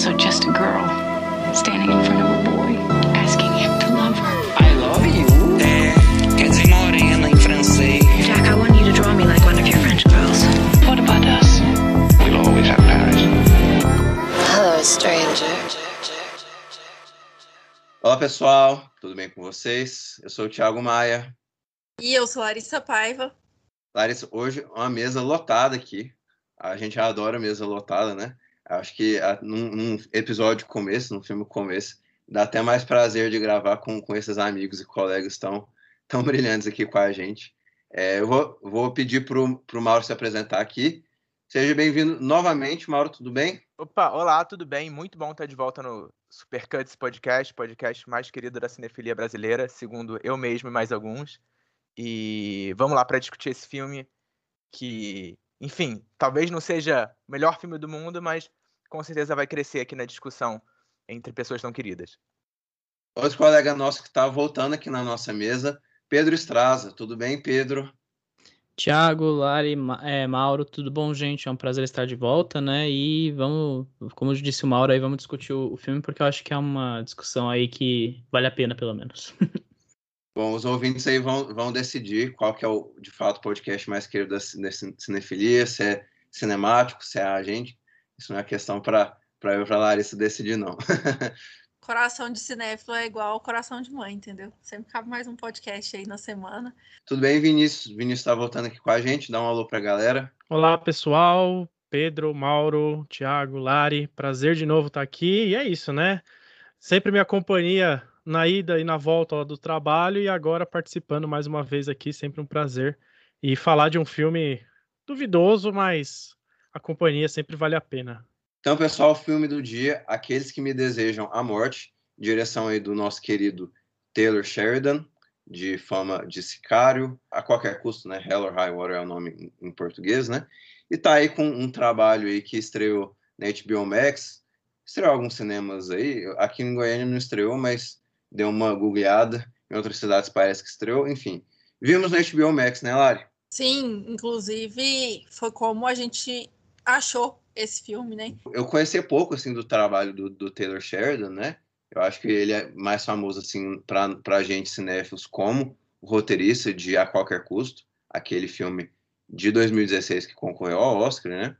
also just a girl standing in front of a boy, asking him to love her. I love you. É, quer dizer morena em francês. Jack, I want you to draw me like one of your French girls. What about us? We'll always have Paris. Hello, stranger. Olá pessoal, tudo bem com vocês? Eu sou o Thiago Maia. E eu sou Larissa Paiva. Larissa, hoje uma mesa lotada aqui. A gente adora mesa lotada, né? Acho que a, num, num, episódio começo, num filme começo, dá até mais prazer de gravar com, com esses amigos e colegas tão, tão brilhantes aqui com a gente. É, eu vou, vou pedir para o Mauro se apresentar aqui. Seja bem-vindo novamente, Mauro, tudo bem? Opa, olá, tudo bem? Muito bom estar de volta no Supercuts Podcast, podcast mais querido da cinefilia brasileira, segundo eu mesmo e mais alguns. E vamos lá para discutir esse filme que, enfim, talvez não seja o melhor filme do mundo, mas com certeza vai crescer aqui na discussão entre pessoas tão queridas. Outro colega nosso que está voltando aqui na nossa mesa, Pedro Estraza. Tudo bem, Pedro? Tiago, Lari, é, Mauro, tudo bom, gente? É um prazer estar de volta, né? E vamos, como disse o Mauro, aí vamos discutir o, o filme, porque eu acho que é uma discussão aí que vale a pena, pelo menos. Bom, os ouvintes aí vão, vão decidir qual que é o, de fato, o podcast mais querido da, da cinefilia, se é cinemático, se é a gente. Isso não é questão para eu e para Larissa decidir, não. coração de cinéfilo é igual coração de mãe, entendeu? Sempre cabe mais um podcast aí na semana. Tudo bem, Vinícius? Vinícius está voltando aqui com a gente. Dá um alô para a galera. Olá, pessoal. Pedro, Mauro, Thiago, Lari. Prazer de novo estar aqui. E é isso, né? Sempre minha companhia na ida e na volta do trabalho e agora participando mais uma vez aqui. Sempre um prazer. E falar de um filme duvidoso, mas a companhia sempre vale a pena. Então, pessoal, o filme do dia, Aqueles que me desejam a morte, direção aí do nosso querido Taylor Sheridan, de fama de Sicário, a qualquer custo, né? Hell or High Water é o nome em português, né? E tá aí com um trabalho aí que estreou na HBO Max, estreou alguns cinemas aí, aqui em Goiânia não estreou, mas deu uma googleada, em outras cidades parece que estreou, enfim. Vimos na HBO Max, né, Lari? Sim, inclusive foi como a gente achou esse filme, né? Eu conheci pouco assim do trabalho do, do Taylor Sheridan, né? Eu acho que ele é mais famoso assim para a gente cinéfilos como roteirista de A Qualquer Custo, aquele filme de 2016 que concorreu ao Oscar, né?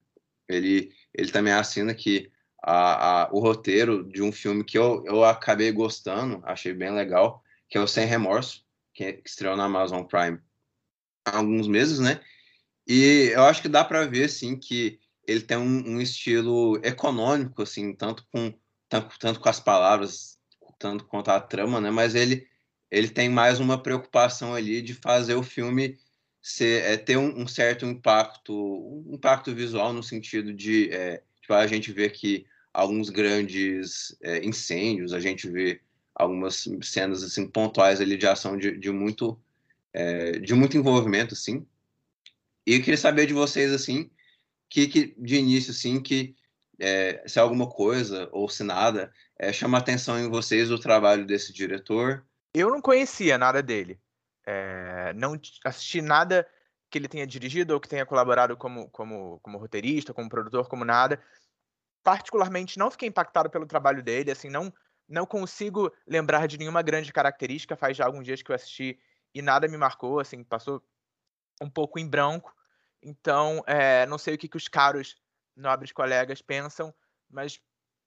Ele, ele também assina que a, a, o roteiro de um filme que eu, eu acabei gostando, achei bem legal, que é o Sem Remorso, que, que estreou na Amazon Prime há alguns meses, né? E eu acho que dá para ver, assim, que ele tem um, um, estilo econômico, assim, tanto com, tanto, tanto com as palavras, tanto quanto a trama, né? Mas ele, ele tem mais uma preocupação ali de fazer o filme ser, é, ter um, um, certo impacto, um impacto visual no sentido de é, tipo, a gente vê que alguns grandes é, incêndios, a gente vê algumas cenas assim pontuais ali de ação de, de muito é, de muito envolvimento, assim. E eu queria saber de vocês, assim, que, que de início, assim, que é, se alguma coisa ou se nada é, chama atenção em vocês o trabalho desse diretor. Eu não conhecia nada dele. É, não assisti nada que ele tenha dirigido ou que tenha colaborado como, como, como roteirista, como produtor, como nada. Particularmente, não fiquei impactado pelo trabalho dele. Assim, não, não consigo lembrar de nenhuma grande característica. Faz já alguns dias que eu assisti e nada me marcou. Assim, passou um pouco em branco. Então, é, não sei o que, que os caros nobres colegas pensam, mas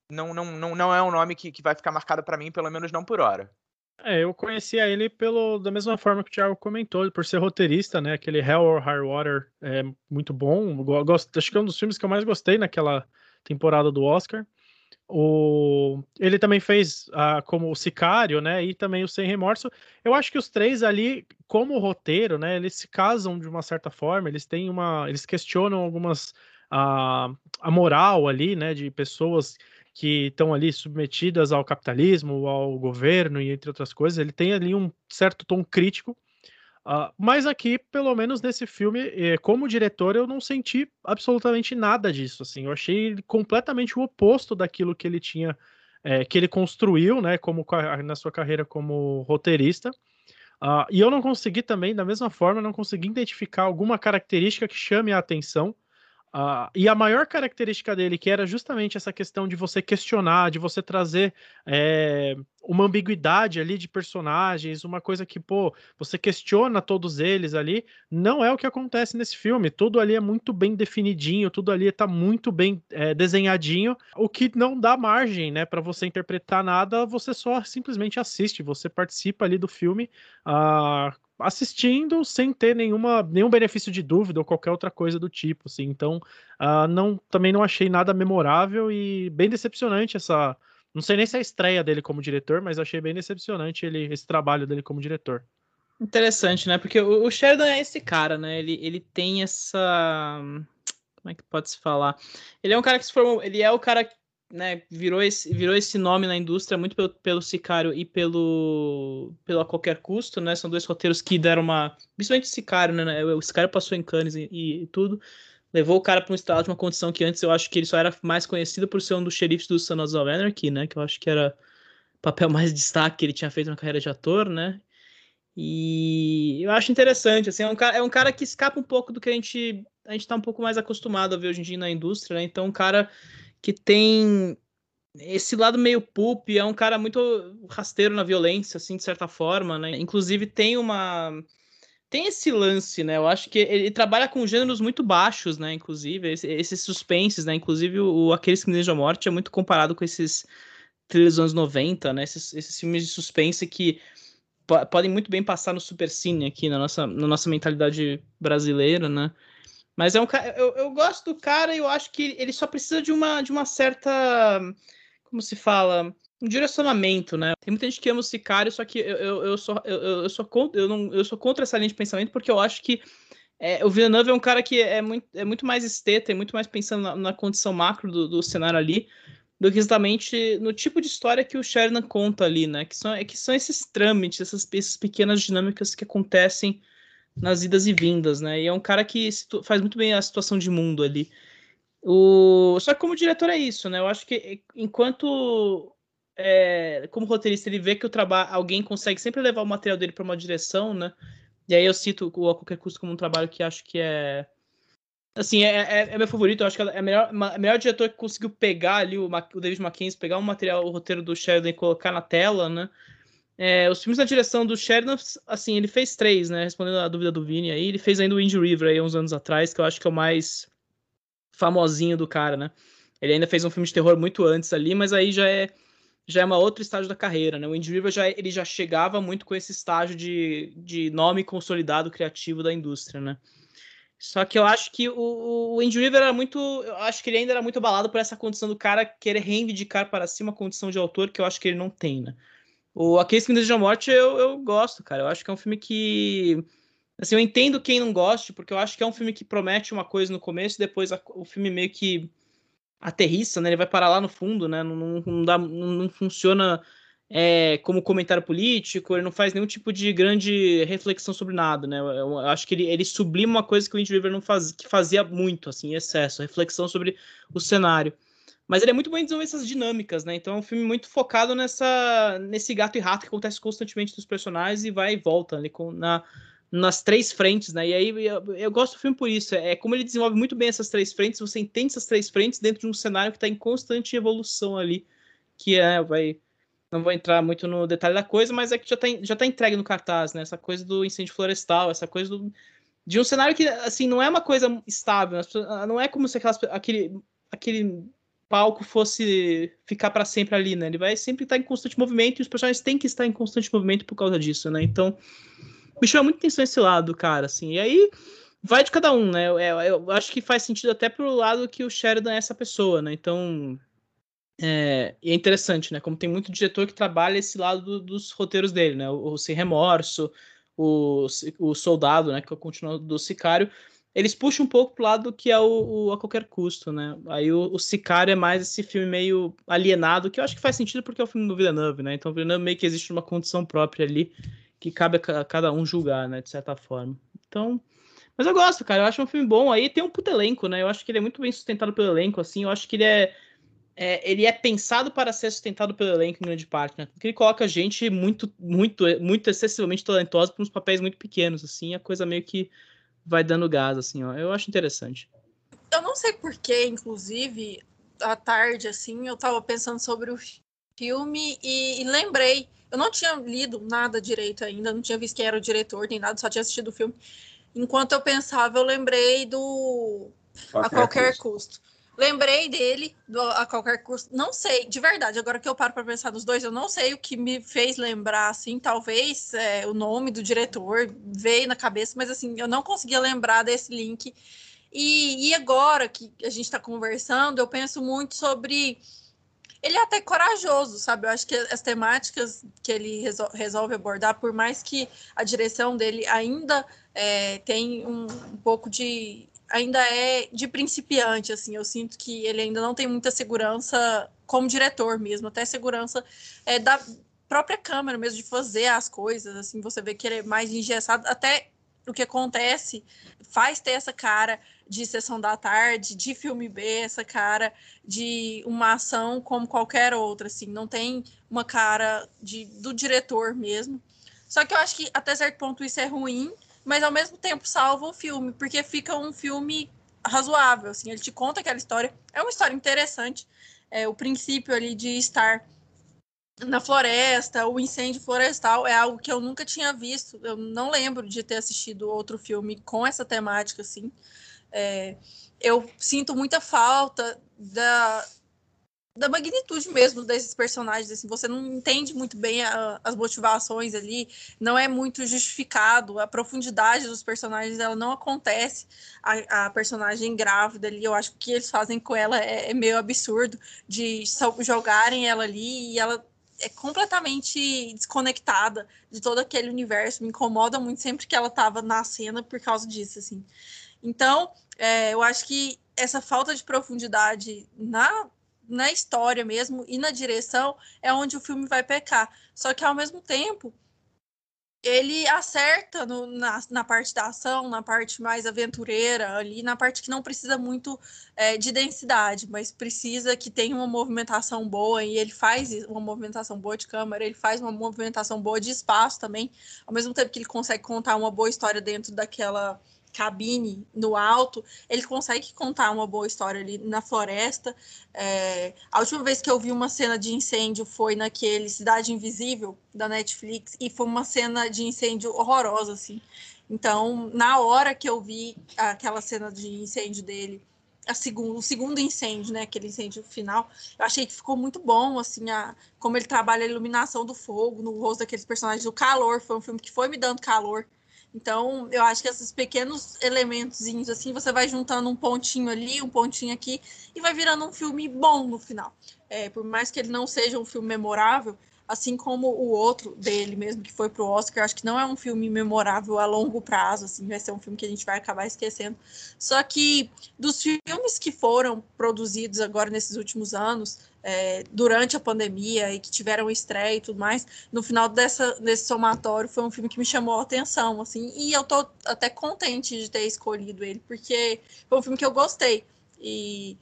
não, não, não, não é um nome que, que vai ficar marcado para mim, pelo menos não por hora. É, eu conhecia ele pelo da mesma forma que o Thiago comentou, por ser roteirista, né? Aquele Hell or High Water é muito bom. Gosto, acho que é um dos filmes que eu mais gostei naquela temporada do Oscar. O... Ele também fez uh, como o Sicário, né? E também o Sem Remorso. Eu acho que os três ali, como roteiro, né? Eles se casam de uma certa forma. Eles têm uma, eles questionam algumas uh, a moral ali, né? De pessoas que estão ali submetidas ao capitalismo, ao governo e entre outras coisas. Ele tem ali um certo tom crítico Uh, mas aqui, pelo menos nesse filme, eh, como diretor, eu não senti absolutamente nada disso. Assim, eu achei completamente o oposto daquilo que ele tinha, eh, que ele construiu, né, como na sua carreira como roteirista. Uh, e eu não consegui também, da mesma forma, não consegui identificar alguma característica que chame a atenção. Uh, e a maior característica dele, que era justamente essa questão de você questionar, de você trazer é, uma ambiguidade ali de personagens, uma coisa que, pô, você questiona todos eles ali, não é o que acontece nesse filme. Tudo ali é muito bem definidinho, tudo ali está muito bem é, desenhadinho, o que não dá margem, né, para você interpretar nada, você só simplesmente assiste, você participa ali do filme. Uh, assistindo sem ter nenhuma, nenhum benefício de dúvida ou qualquer outra coisa do tipo, assim. Então, uh, não, também não achei nada memorável e bem decepcionante essa. Não sei nem se é a estreia dele como diretor, mas achei bem decepcionante ele, esse trabalho dele como diretor. Interessante, né? Porque o, o Sheridan é esse cara, né? Ele, ele tem essa. Como é que pode se falar? Ele é um cara que se formou. Ele é o cara né, virou esse, virou esse nome na indústria muito pelo, pelo Sicário e pelo, pelo A Qualquer Custo, né? São dois roteiros que deram uma. Principalmente o Sicário, né? O Sicário passou em Cannes e, e, tudo. Levou o cara para um estado de uma condição que antes eu acho que ele só era mais conhecido por ser um dos xerifes do Son of Anarchy, né? Que eu acho que era o papel mais destaque que ele tinha feito na carreira de ator, né? E eu acho interessante, assim, é um cara, é um cara que escapa um pouco do que a gente a gente tá um pouco mais acostumado a ver hoje em dia na indústria, né? Então, um cara que tem esse lado meio pulp, é um cara muito rasteiro na violência, assim, de certa forma, né? Inclusive tem uma tem esse lance, né? Eu acho que ele trabalha com gêneros muito baixos, né? Inclusive, esses suspenses, né? Inclusive, o Aqueles que Desejam Morte é muito comparado com esses trilhos dos anos 90, né? Esses, esses filmes de suspense que podem muito bem passar no supercine aqui na nossa, na nossa mentalidade brasileira, né? Mas é um cara. Eu, eu gosto do cara e eu acho que ele só precisa de uma, de uma certa. Como se fala? Um direcionamento, né? Tem muita gente que ama o Sicário, só que eu, eu, eu, sou, eu, eu, sou contra, eu, não, eu sou contra essa linha de pensamento porque eu acho que é, o Villeneuve é um cara que é muito, é muito mais esteta, é muito mais pensando na, na condição macro do, do cenário ali, do que exatamente no tipo de história que o Sheridan conta ali, né? Que são, é, que são esses trâmites, essas, essas pequenas dinâmicas que acontecem nas idas e vindas, né? E é um cara que faz muito bem a situação de mundo ali. O... Só que como diretor é isso, né? Eu acho que enquanto é, como roteirista ele vê que o trabalho alguém consegue sempre levar o material dele para uma direção, né? E aí eu cito o A Qualquer Custo como um trabalho que acho que é assim, é, é, é meu favorito, eu acho que é a melhor, melhor diretor que conseguiu pegar ali o, o David Mackenzie, pegar o material, o roteiro do Sheridan e colocar na tela, né? É, os filmes na direção do Sheridan, assim, ele fez três, né? Respondendo a dúvida do Vini aí, ele fez ainda o Wind River aí uns anos atrás, que eu acho que é o mais famosinho do cara, né? Ele ainda fez um filme de terror muito antes ali, mas aí já é já é uma outra estágio da carreira, né? O Wind River já ele já chegava muito com esse estágio de, de nome consolidado criativo da indústria, né? Só que eu acho que o, o Wind River era muito. Eu acho que ele ainda era muito abalado por essa condição do cara querer reivindicar para si uma condição de autor que eu acho que ele não tem, né? O Aqueles que Me Desejam Morte eu, eu gosto, cara. Eu acho que é um filme que. Assim, eu entendo quem não goste, porque eu acho que é um filme que promete uma coisa no começo e depois a, o filme meio que aterrissa, né? Ele vai parar lá no fundo, né? Não, não, não, dá, não, não funciona é, como comentário político, ele não faz nenhum tipo de grande reflexão sobre nada, né? Eu, eu acho que ele, ele sublima uma coisa que o Wind River não faz, que fazia muito, assim, em excesso, reflexão sobre o cenário. Mas ele é muito bom em desenvolver essas dinâmicas, né? Então é um filme muito focado nessa, nesse gato e rato que acontece constantemente dos personagens e vai e volta ali com, na, nas três frentes, né? E aí eu, eu, gosto do filme por isso. É como ele desenvolve muito bem essas três frentes, você entende essas três frentes dentro de um cenário que está em constante evolução ali. Que é, vai. Não vou entrar muito no detalhe da coisa, mas é que já está já tá entregue no cartaz, né? Essa coisa do incêndio florestal, essa coisa do, de um cenário que, assim, não é uma coisa estável. Não é como se aquelas, aquele, aquele palco fosse ficar para sempre ali, né? Ele vai sempre estar em constante movimento e os personagens têm que estar em constante movimento por causa disso, né? Então, me chama muito atenção esse lado, cara, assim. E aí vai de cada um, né? Eu, eu acho que faz sentido até pro lado que o Sheridan é essa pessoa, né? Então, é, e é interessante, né? Como tem muito diretor que trabalha esse lado do, dos roteiros dele, né? O, o Sem Remorso, o, o Soldado, né? Que o continuador do Sicário eles puxam um pouco pro lado que é o, o a qualquer custo, né? Aí o, o, Sicário é mais esse filme meio alienado, que eu acho que faz sentido porque é o filme do Villeneuve, né? Então o Villeneuve meio que existe uma condição própria ali que cabe a cada um julgar, né? De certa forma. Então. Mas eu gosto, cara. Eu acho um filme bom. Aí tem um puto elenco, né? Eu acho que ele é muito bem sustentado pelo elenco, assim. Eu acho que ele é. É, ele é pensado para ser sustentado pelo elenco em grande parte, né? Porque ele coloca gente muito, muito, muito excessivamente talentosa para uns papéis muito pequenos, assim, a coisa meio que vai dando gás, assim, ó. Eu acho interessante. Eu não sei porquê, inclusive, à tarde, assim, eu tava pensando sobre o filme e, e, lembrei. Eu não tinha lido nada direito ainda, não tinha visto quem era o diretor, nem nada, só tinha assistido o filme. Enquanto eu pensava, eu lembrei do qualquer A Qualquer custo. custo. Lembrei dele do, a qualquer custo. Não sei, de verdade, agora que eu paro para pensar nos dois, eu não sei o que me fez lembrar, assim, talvez é, o nome do diretor veio na cabeça, mas assim, eu não conseguia lembrar desse link. E, e agora que a gente está conversando, eu penso muito sobre ele é até corajoso, sabe? Eu acho que as temáticas que ele resol resolve abordar, por mais que a direção dele ainda é, tem um, um, pouco de. Ainda é de principiante, assim. Eu sinto que ele ainda não tem muita segurança como diretor mesmo, até segurança é, da própria câmera mesmo, de fazer as coisas, assim. Você vê que ele é mais engessado, até o que acontece faz ter essa cara de sessão da tarde, de filme B, essa cara de uma ação como qualquer outra, assim, não tem uma cara de, do diretor mesmo. Só que eu acho que até certo ponto isso é ruim, mas ao mesmo tempo salva o filme, porque fica um filme razoável, assim, ele te conta aquela história, é uma história interessante, é, o princípio ali de estar na floresta, o incêndio florestal é algo que eu nunca tinha visto. Eu não lembro de ter assistido outro filme com essa temática assim. É, eu sinto muita falta da, da magnitude mesmo desses personagens. Assim, você não entende muito bem a, as motivações ali, não é muito justificado. A profundidade dos personagens ela não acontece. A, a personagem grávida ali, eu acho que o que eles fazem com ela é, é meio absurdo de jogarem ela ali e ela é completamente desconectada de todo aquele universo. Me incomoda muito sempre que ela estava na cena por causa disso, assim. Então, é, eu acho que essa falta de profundidade na, na história mesmo e na direção é onde o filme vai pecar. Só que, ao mesmo tempo, ele acerta no, na, na, parte da ação, na parte mais aventureira, ali, na parte que não precisa muito é, de densidade, mas precisa que tenha uma movimentação boa, e ele faz uma movimentação boa de câmera, ele faz uma movimentação boa de espaço também, ao mesmo tempo que ele consegue contar uma boa história dentro daquela cabine no alto, ele consegue contar uma boa história ali na floresta. É, a última vez que eu vi uma cena de incêndio foi naquele Cidade Invisível da Netflix e foi uma cena de incêndio horrorosa, assim. Então, na hora que eu vi aquela cena de incêndio dele, a segundo, o segundo incêndio, né, aquele incêndio final, eu achei que ficou muito bom, assim, a, como ele trabalha a iluminação do fogo no rosto daqueles personagens, o calor, foi um filme que foi me dando calor, então, eu acho que esses pequenos elementos, assim, você vai juntando um pontinho ali, um pontinho aqui, e vai virando um filme bom no final. É, por mais que ele não seja um filme memorável, assim como o outro dele mesmo, que foi pro Oscar, acho que não é um filme memorável a longo prazo, assim, vai ser um filme que a gente vai acabar esquecendo. Só que dos filmes que foram produzidos agora nesses últimos anos, é, durante a pandemia e que tiveram estreia e tudo mais, no final dessa, desse somatório foi um filme que me chamou a atenção, assim, e eu tô até contente de ter escolhido ele, porque foi um filme que eu gostei. E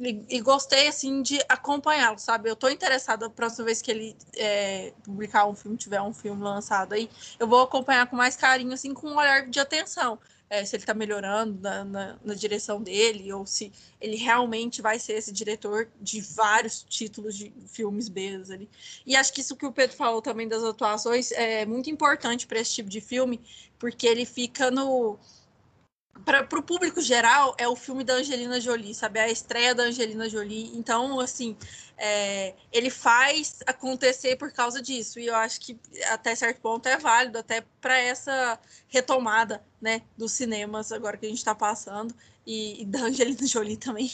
e, e gostei assim de acompanhá-lo, sabe? Eu tô interessada a próxima vez que ele é, publicar um filme, tiver um filme lançado aí, eu vou acompanhar com mais carinho, assim, com um olhar de atenção. É, se ele está melhorando na, na, na, direção dele, ou se ele realmente vai ser esse diretor de vários títulos de filmes B ali. E acho que isso que o Pedro falou também das atuações é muito importante para esse tipo de filme, porque ele fica no para o público geral, é o filme da Angelina Jolie, sabe? É a estreia da Angelina Jolie. Então, assim, é, ele faz acontecer por causa disso. E eu acho que até certo ponto é válido, até para essa retomada, né, dos cinemas agora que a gente está passando. E, e, da Angelina Jolie também.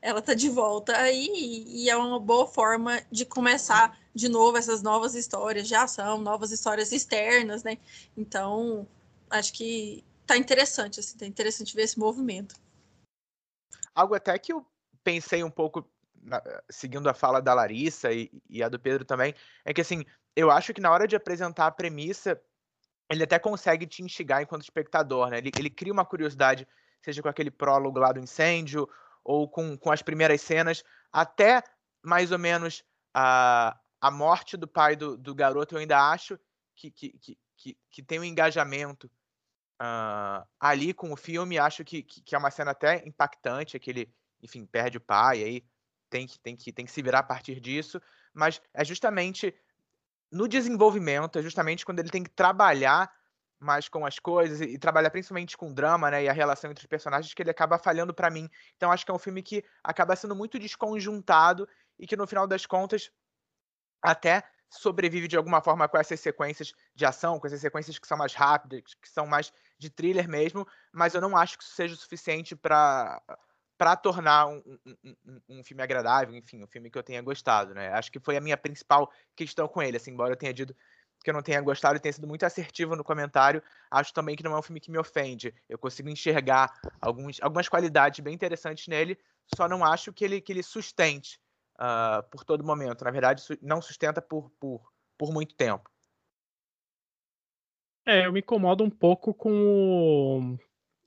Ela está de volta aí e, e é uma boa forma de começar de novo essas novas histórias de ação, novas histórias externas, né? Então, acho que tá interessante, assim, tá interessante ver esse movimento. Algo até que eu pensei um pouco, na, seguindo a fala da Larissa e, e, a do Pedro também, é que assim, eu acho que na hora de apresentar a premissa, ele até consegue te instigar enquanto espectador, né? Ele, ele cria uma curiosidade, seja com aquele prólogo lá do incêndio, ou com, com as primeiras cenas, até mais ou menos a, a morte do pai do, do garoto, eu ainda acho que, que, que, que, que tem um engajamento uh, ali com o filme. Acho que, que, que, é uma cena até impactante, que ele, enfim, perde o pai, aí tem que, tem, que, tem que se virar a partir disso. Mas é justamente no desenvolvimento, é justamente quando ele tem que trabalhar mais com as coisas e, e trabalhar principalmente com drama, né, e a relação entre os personagens que ele acaba falhando para mim. Então acho que é um filme que acaba sendo muito desconjuntado e que no final das contas até sobrevive de alguma forma com essas sequências de ação, com essas sequências que são mais rápidas, que são mais de thriller mesmo, mas eu não acho que isso seja o suficiente para para tornar um, um, um, um, filme agradável, enfim, um filme que eu tenha gostado, né? Acho que foi a minha principal questão com ele, assim, embora eu tenha dito que eu não tenha gostado e tenha sido muito assertivo no comentário, acho também que não é um filme que me ofende. Eu consigo enxergar alguns, algumas qualidades bem interessantes nele, só não acho que ele, que ele sustente uh, por todo momento. Na verdade, não sustenta por, por, por muito tempo. É, eu me incomodo um pouco com.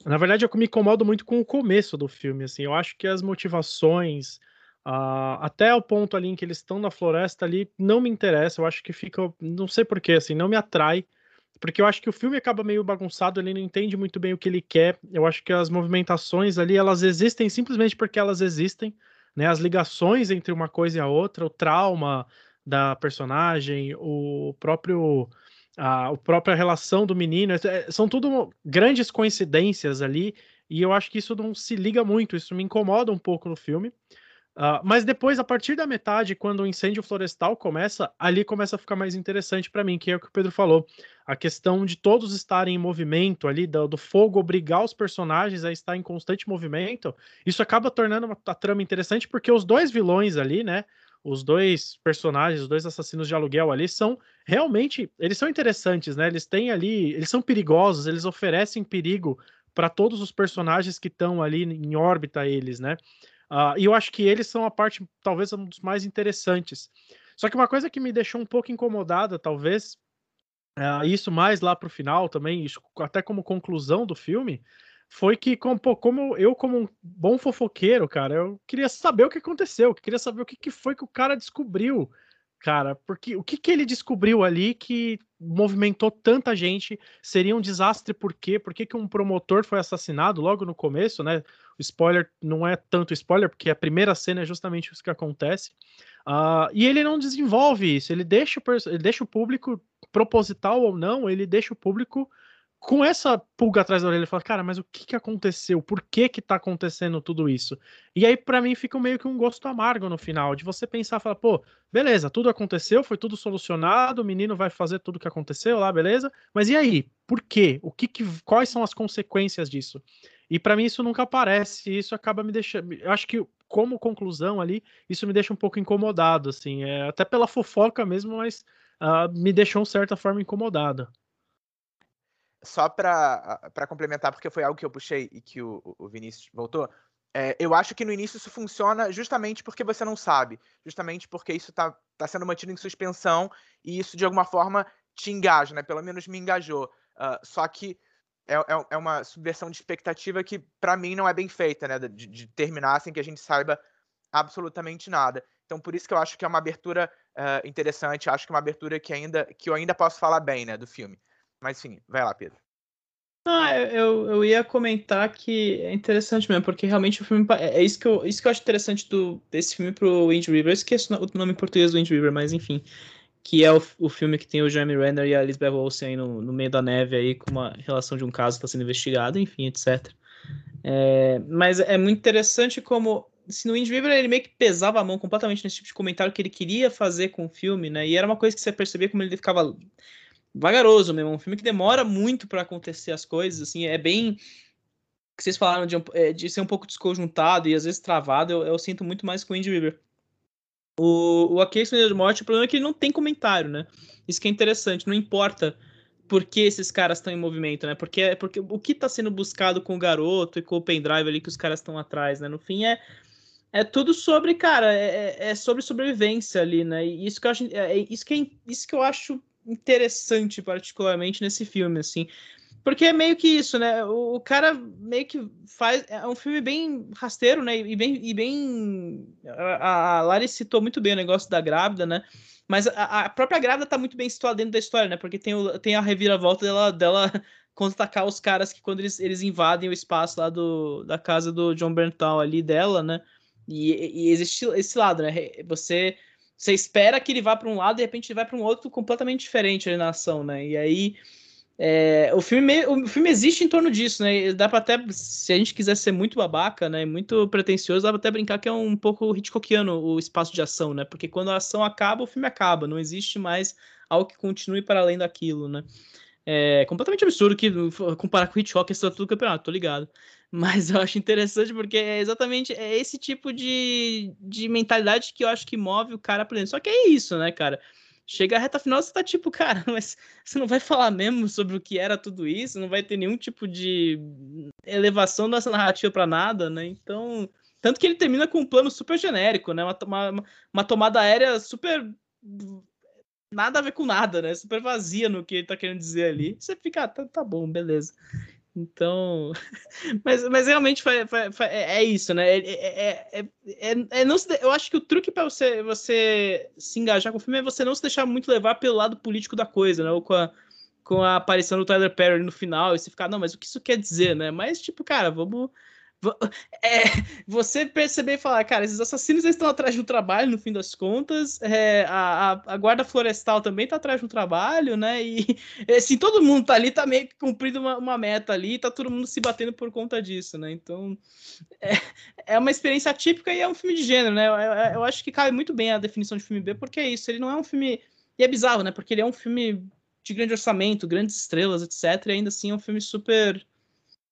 Na verdade, eu me incomodo muito com o começo do filme, assim. Eu acho que as motivações, uh, até o ponto ali em que eles estão na floresta ali, não me interessa. Eu acho que fica... Não sei porquê, assim, não me atrai. Porque eu acho que o filme acaba meio bagunçado, ele não entende muito bem o que ele quer. Eu acho que as movimentações ali, elas existem simplesmente porque elas existem né, as ligações entre uma coisa e a outra, o trauma da personagem, o próprio a, a própria relação do menino, é, são tudo grandes coincidências ali, e eu acho que isso não se liga muito, isso me incomoda um pouco no filme. Uh, mas depois, a partir da metade, quando o incêndio florestal começa, ali começa a ficar mais interessante para mim, que é o que o Pedro falou. A questão de todos estarem em movimento ali, do, do, fogo obrigar os personagens a estar em constante movimento, isso acaba tornando uma, a trama interessante, porque os dois vilões ali, né? Os dois personagens, os dois assassinos de aluguel ali são realmente, eles são interessantes, né? Eles têm ali, eles são perigosos, eles oferecem perigo para todos os personagens que estão ali em órbita eles, né? Uh, e eu acho que eles são a parte, talvez, um dos mais interessantes. Só que uma coisa que me deixou um pouco incomodada, talvez, uh, isso mais lá para o final também, isso, até como conclusão do filme, foi que, como, como, eu, como um bom fofoqueiro, cara, eu queria saber o que aconteceu, eu queria saber o que, que foi que o cara descobriu cara, porque o que, que ele descobriu ali que movimentou tanta gente? Seria um desastre por quê? Por que, que um promotor foi assassinado logo no começo, né? O spoiler não é tanto spoiler, porque a primeira cena é justamente isso que acontece. Uh, e ele não desenvolve isso, ele deixa, o, ele deixa o público, proposital ou não, ele deixa o público com essa pulga atrás da orelha, ele fala, cara, mas o que, que aconteceu? Por que que tá acontecendo tudo isso? E aí, para mim, fica meio que um gosto amargo no final, de você pensar, falar, pô, beleza, tudo aconteceu, foi tudo solucionado, o menino vai fazer tudo que aconteceu lá, beleza, mas e aí? Por quê? O que, que quais são as consequências disso? E para mim isso nunca aparece, e isso acaba me deixando, eu acho que como conclusão ali, isso me deixa um pouco incomodado, assim, é, até pela fofoca mesmo, mas uh, me deixou, de certa forma, incomodada só para complementar, porque foi algo que eu puxei e que o, o Vinícius voltou, é, eu acho que no início isso funciona justamente porque você não sabe, justamente porque isso está tá sendo mantido em suspensão e isso de alguma forma te engaja, né? Pelo menos me engajou. Uh, só que é, é, é, uma subversão de expectativa que para mim não é bem feita, né? De, de, terminar sem que a gente saiba absolutamente nada. Então por isso que eu acho que é uma abertura uh, interessante, acho que é uma abertura que ainda que eu ainda posso falar bem, né, do filme. Mas sim, vai lá, Pedro. Ah, eu, eu ia comentar que é interessante mesmo, porque realmente o filme. É, é isso que eu, isso que eu acho interessante do, desse filme pro Wind River. Eu esqueço o nome em português do Wind River, mas enfim. Que é o, o filme que tem o Jeremy Renner e a Lisbeth Olsen aí no, no meio da neve aí, com uma relação de um caso que está sendo investigado, enfim, etc. É, mas é muito interessante como. Se no Wind River ele meio que pesava a mão completamente nesse tipo de comentário que ele queria fazer com o filme, né? E era uma coisa que você percebia como ele ficava vagaroso mesmo, um filme que demora muito para acontecer as coisas, assim, é bem que vocês falaram de, é, de, ser um pouco desconjuntado e às vezes travado, eu, eu sinto muito mais com o Indie River. O, o de Morte, o problema é que ele não tem comentário, né? Isso que é interessante, não importa por que esses caras estão em movimento, né? Porque, porque o que está sendo buscado com o garoto e com o pendrive ali que os caras estão atrás, né? No fim é é tudo sobre, cara, é, é, é sobre sobrevivência ali, né? E isso que eu acho, é, é isso que é, isso que eu acho interessante, particularmente nesse filme, assim. Porque é meio que isso, né? O, o, cara meio que faz. É um filme bem rasteiro, né? E bem. E bem a, a Lari citou muito bem o negócio da grávida, né? Mas a, a, própria grávida tá muito bem situada dentro da história, né? Porque tem, o, tem a reviravolta dela, dela contra-atacar os caras que quando eles, eles invadem o espaço lá do, da casa do John Berntal ali dela, né? E, e existe esse lado, né? Você você espera que ele vá para um lado e de repente ele vai para um outro completamente diferente ali na ação, né? E aí é, o, filme, o filme existe em torno disso, né? Dá para até, se a gente quiser ser muito babaca, né? Muito pretencioso, dá pra até brincar que é um pouco Hitchcockiano o espaço de ação, né? Porque quando a ação acaba, o filme acaba. Não existe mais algo que continue para além daquilo, né? É completamente absurdo que comparar com o Hitchcock, esse tudo campeonato, tô ligado. Mas eu acho interessante porque é exatamente é esse tipo de, de mentalidade que eu acho que move o cara pra dentro. Só que é isso, né, cara? Chega a reta final, você tá tipo, cara, mas você não vai falar mesmo sobre o que era tudo isso, não vai ter nenhum tipo de elevação dessa narrativa para nada, né? Então, tanto que ele termina com um plano super genérico, né? Uma, uma, uma tomada aérea super nada a ver com nada, né? Super vazia no que ele tá querendo dizer ali. Você fica, ah, tá, tá bom, beleza. Então, mas, mas realmente foi, foi, foi, é, é isso, né? É, é, é não se, eu acho que o truque para você, você se engajar com o filme é você não se deixar muito levar pelo lado político da coisa, né? Ou com a, com a aparição do Tyler Perry no final e você ficar, não, mas o que isso quer dizer, né? Mas, tipo, cara, vamos é, você perceber e falar, cara, esses assassinos estão atrás do trabalho, no fim das contas, é, a, a, a, guarda florestal também está atrás do trabalho, né? E assim, todo mundo tá ali, tá meio que cumprindo uma, uma meta ali, tá todo mundo se batendo por conta disso, né? Então é, é uma experiência típica e é um filme de gênero, né? Eu, eu, eu acho que cabe muito bem a definição de filme B, porque é isso, ele não é um filme. E é bizarro, né? Porque ele é um filme de grande orçamento, grandes estrelas, etc. E ainda assim é um filme super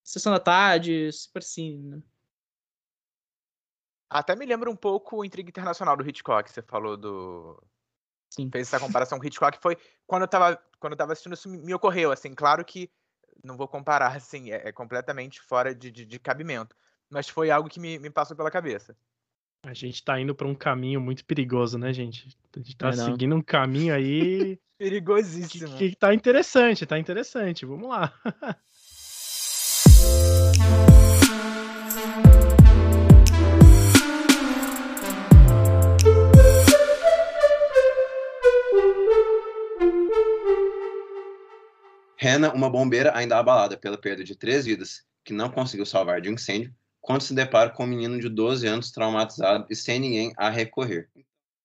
Sessão da Tarde, Super Cine. Né? Até me lembra um pouco o Intriga Internacional do Hitchcock, você falou do. Sim. Fez essa comparação com o Hitchcock, foi quando eu tava, quando eu tava assistindo isso, me ocorreu, assim, claro que não vou comparar, assim, é, é completamente fora de, de, de, cabimento, mas foi algo que me, me passou pela cabeça. A gente tá indo para um caminho muito perigoso, né, gente? A gente tá é seguindo um caminho aí. Perigosíssimo. Que, que tá interessante, tá interessante. Vamos lá. Hannah, uma bombeira ainda abalada pela perda de três vidas, que não conseguiu salvar de um incêndio, quando se depara com um menino de 12 anos traumatizado e sem ninguém a recorrer.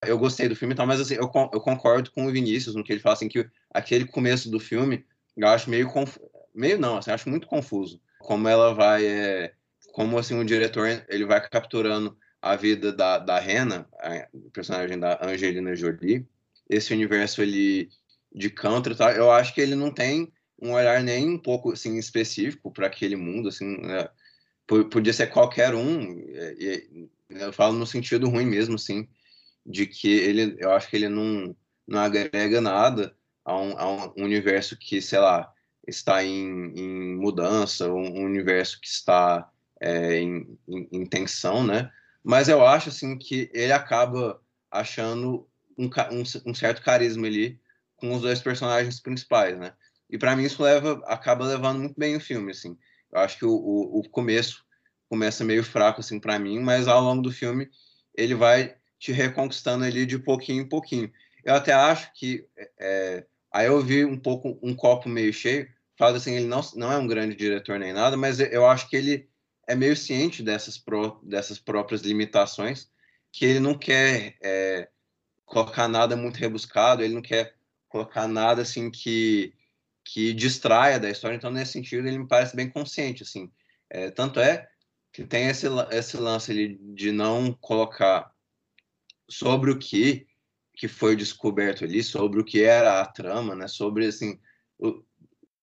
Eu gostei do filme, então, mas assim, eu, eu concordo com o Vinícius no que ele fala assim, que aquele começo do filme eu acho meio confuso. Meio não, assim, acho muito confuso. Como ela vai. É... Como assim, o diretor ele vai capturando a vida da, da Hannah, a personagem da Angelina Jolie, esse universo ele de country, tá? eu acho que ele não tem um olhar nem um pouco assim específico para aquele mundo, assim, né? podia ser qualquer um. E, eu falo no sentido ruim mesmo, assim, de que ele, eu acho que ele não, não agrega nada a um, a um universo que, sei lá, está em, em mudança, um, universo que está é, em, em, em, tensão, né? Mas eu acho assim que ele acaba achando um, um, um certo carisma ali com os dois personagens principais, né? E para mim isso leva, acaba levando muito bem o filme, assim. Eu acho que o, o, o começo começa meio fraco, assim, para mim, mas ao longo do filme ele vai te reconquistando ali de pouquinho em pouquinho. Eu até acho que é, aí eu vi um pouco um copo meio cheio. Falo assim, ele não, não é um grande diretor nem nada, mas eu acho que ele é meio ciente dessas, dessas próprias limitações, que ele não quer é, colocar nada muito rebuscado, ele não quer colocar nada assim que que distraia da história. Então, nesse sentido, ele me parece bem consciente, assim. É, tanto é que tem esse, esse lance ali de não colocar sobre o que que foi descoberto ali, sobre o que era a trama, né? Sobre, assim,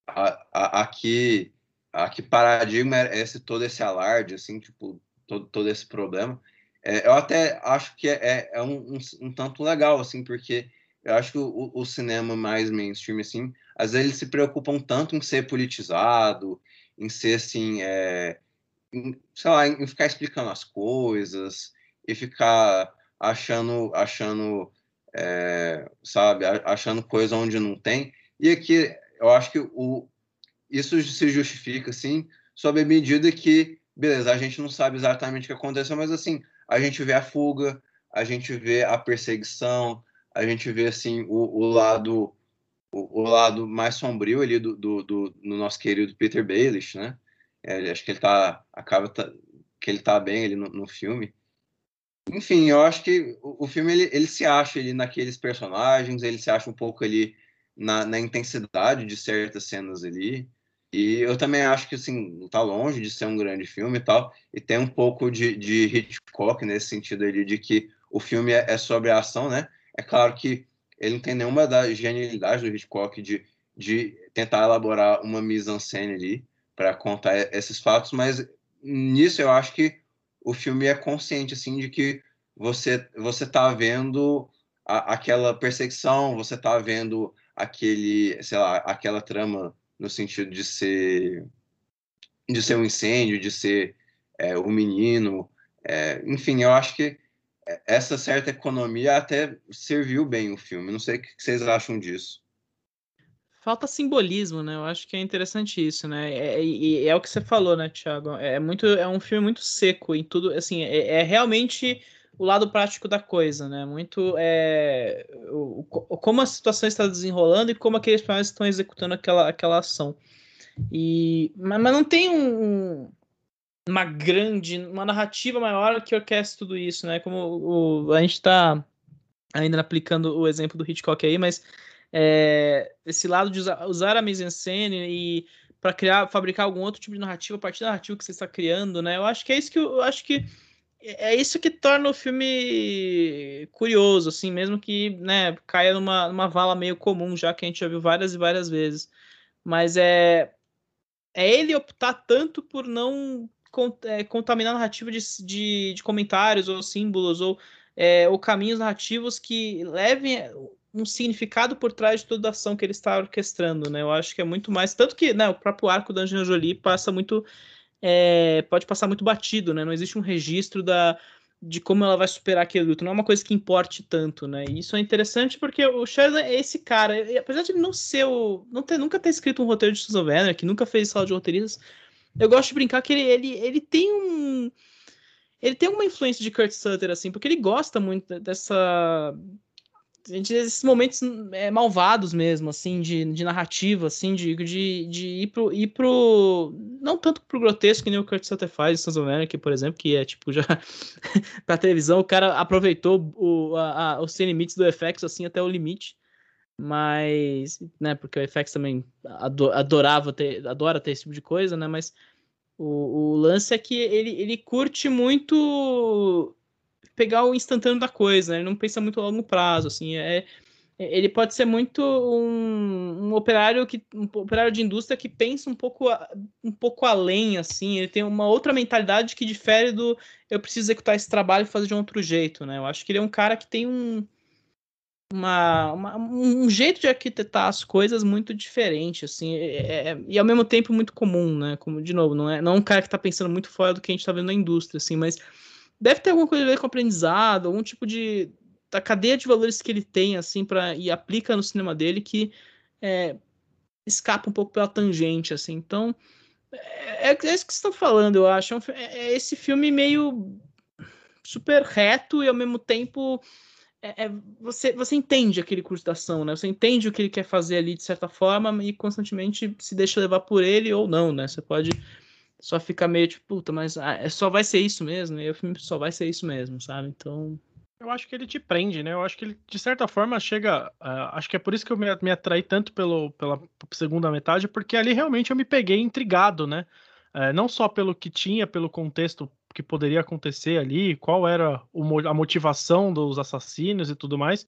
a, a, a, que, a que paradigma é esse, todo esse alarde, assim, tipo, todo, todo esse problema. É, eu até acho que é, é um, um, um tanto legal, assim, porque eu acho que o, o, cinema mais mainstream, assim, às vezes eles se preocupam tanto em ser politizado, em ser, assim, é, em, sei lá, em ficar explicando as coisas e ficar achando, achando, é, sabe, achando coisa onde não tem. E aqui, eu acho que o, isso se justifica, assim, sob a medida que, beleza, a gente não sabe exatamente o que aconteceu, mas, assim, a gente vê a fuga, a gente vê a perseguição, a gente vê assim o, o lado o, o lado mais sombrio ali do, do, do, do nosso querido Peter Baelish, né? É, acho que ele tá acaba tá, que ele tá bem ali no, no filme. Enfim, eu acho que o, o filme ele, ele se acha ali naqueles personagens, ele se acha um pouco ali na, na intensidade de certas cenas ali. E eu também acho que, assim, tá longe de ser um grande filme e tal, e tem um pouco de, de Hitchcock nesse sentido ali, de que o filme é, é sobre a ação, né? É claro que ele não tem nenhuma da genialidade do Hitchcock de, de tentar elaborar uma mise-en-scène ali para contar esses fatos, mas nisso eu acho que o filme é consciente, assim, de que você, você tá vendo a, aquela perseguição, você tá vendo aquele, sei lá, aquela trama no sentido de ser de ser um incêndio, de ser é, um menino, é, enfim, eu acho que essa certa economia até serviu bem o filme. Não sei o que vocês acham disso. Falta simbolismo, né? Eu acho que é interessante isso, né? É, é, é o que você falou, né, Thiago? É muito, é um filme muito seco em tudo, assim, é, é realmente o lado prático da coisa, né? Muito é, o, como a situação está desenrolando e como aqueles personagens estão executando aquela, aquela ação. E, mas, mas não tem um, uma grande, uma narrativa maior que orquestre tudo isso, né? Como o, a gente está ainda aplicando o exemplo do Hitchcock aí, mas é, esse lado de usar, usar a mise-en-scène e para criar, fabricar algum outro tipo de narrativa a partir da narrativa que você está criando, né? Eu acho que é isso que eu, eu acho que é isso que torna o filme curioso, assim, mesmo que né, caia numa, numa vala meio comum, já que a gente já viu várias e várias vezes. Mas é, é ele optar tanto por não é, contaminar a narrativa de, de, de, comentários ou símbolos ou, é, ou caminhos narrativos que levem um significado por trás de toda a ação que ele está orquestrando, né? Eu acho que é muito mais. Tanto que né, o próprio arco da Angelina Jolie passa muito é, pode passar muito batido, né? Não existe um registro da, de como ela vai superar aquele luto. Não é uma coisa que importe tanto, né? E isso é interessante porque o Sheridan é esse cara. E, apesar de ele não ser o. Não ter, nunca ter escrito um roteiro de Susan Werner, que nunca fez sala de roteiristas, eu gosto de brincar que ele, ele, ele tem um. Ele tem uma influência de Kurt Sutter, assim, porque ele gosta muito dessa a gente esses momentos é, malvados mesmo, assim, de, de narrativa, assim, de, de, de ir, pro, ir pro. Não tanto pro grotesco que nem o Kurt Sutter faz em Sons of Anarchy, por exemplo, que é tipo já. pra televisão, o cara aproveitou o, a, a, os limites do FX, assim, até o limite. Mas. né, porque o FX também adorava ter, adora ter esse tipo de coisa, né, mas. O, o lance é que ele, ele curte muito pegar o instantâneo da coisa, né? ele não pensa muito a longo prazo, assim, é, é ele pode ser muito um, um, operário que um operário de indústria que pensa um pouco um pouco além assim ele tem uma outra mentalidade que difere do eu preciso executar esse trabalho e fazer de um outro jeito né eu acho que ele é um cara que tem um uma, uma um jeito de arquitetar as coisas muito diferente assim é, é, é, e ao mesmo tempo muito comum né como de novo não é não é um cara que está pensando muito fora do que a gente está vendo na indústria assim mas deve ter alguma coisa a ver com aprendizado, algum tipo de da cadeia de valores que ele tem assim para e aplica no cinema dele que é, escapa um pouco pela tangente assim. Então é, é, é isso que você está falando, eu acho. É, é, é, esse filme meio super reto e ao mesmo tempo é, você, você entende aquele curso da ação, né? Você entende o que ele quer fazer ali de certa forma e constantemente se deixa levar por ele ou não, né? Você pode só fica meio tipo, puta, mas ah, é, só vai ser isso mesmo, e o filme só vai ser isso mesmo, sabe? Então. Eu acho que ele te prende, né? Eu acho que ele, de certa forma, chega. Uh, acho que é por isso que eu me, me atraí tanto pelo, pela segunda metade, porque ali realmente eu me peguei intrigado, né? Uh, não só pelo que tinha, pelo contexto que poderia acontecer ali, qual era o, a motivação dos assassinos e tudo mais,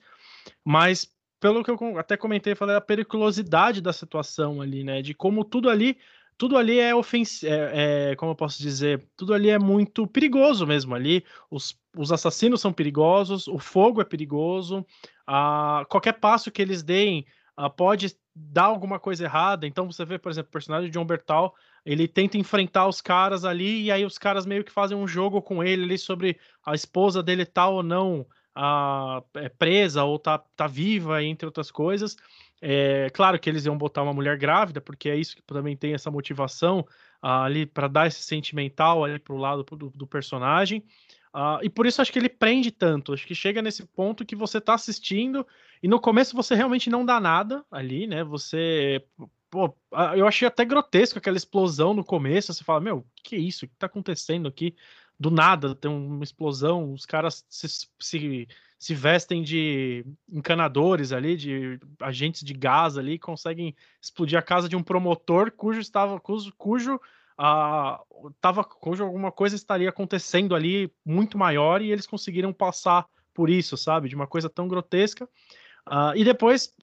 mas pelo que eu até comentei, falei a periculosidade da situação ali, né? De como tudo ali tudo ali é ofensivo, é, é, como eu posso dizer, tudo ali é muito perigoso mesmo ali. Os, os assassinos são perigosos, o fogo é perigoso, a, qualquer passo que eles deem a, pode dar alguma coisa errada. Então você vê, por exemplo, o personagem de John Bertal, ele tenta enfrentar os caras ali, e aí os caras meio que fazem um jogo com ele ali sobre a esposa dele tá ou não a, é presa ou tá, tá viva, entre outras coisas. É claro que eles iam botar uma mulher grávida, porque é isso que também tem essa motivação ah, ali para dar esse sentimental ali para o lado do, do, personagem. Uh, e por isso acho que ele prende tanto. Acho que chega nesse ponto que você tá assistindo e no começo você realmente não dá nada ali, né? Você. Pô, eu achei até grotesco aquela explosão no começo. Você fala, meu, o que é isso? O que tá acontecendo aqui? Do nada tem uma explosão, os caras se, se, se vestem de encanadores ali, de agentes de gás ali, conseguem explodir a casa de um promotor cujo estava cujo, cujo uh, tava, cujo alguma coisa estaria acontecendo ali muito maior e eles conseguiram passar por isso, sabe? De uma coisa tão grotesca. Uh, e depois,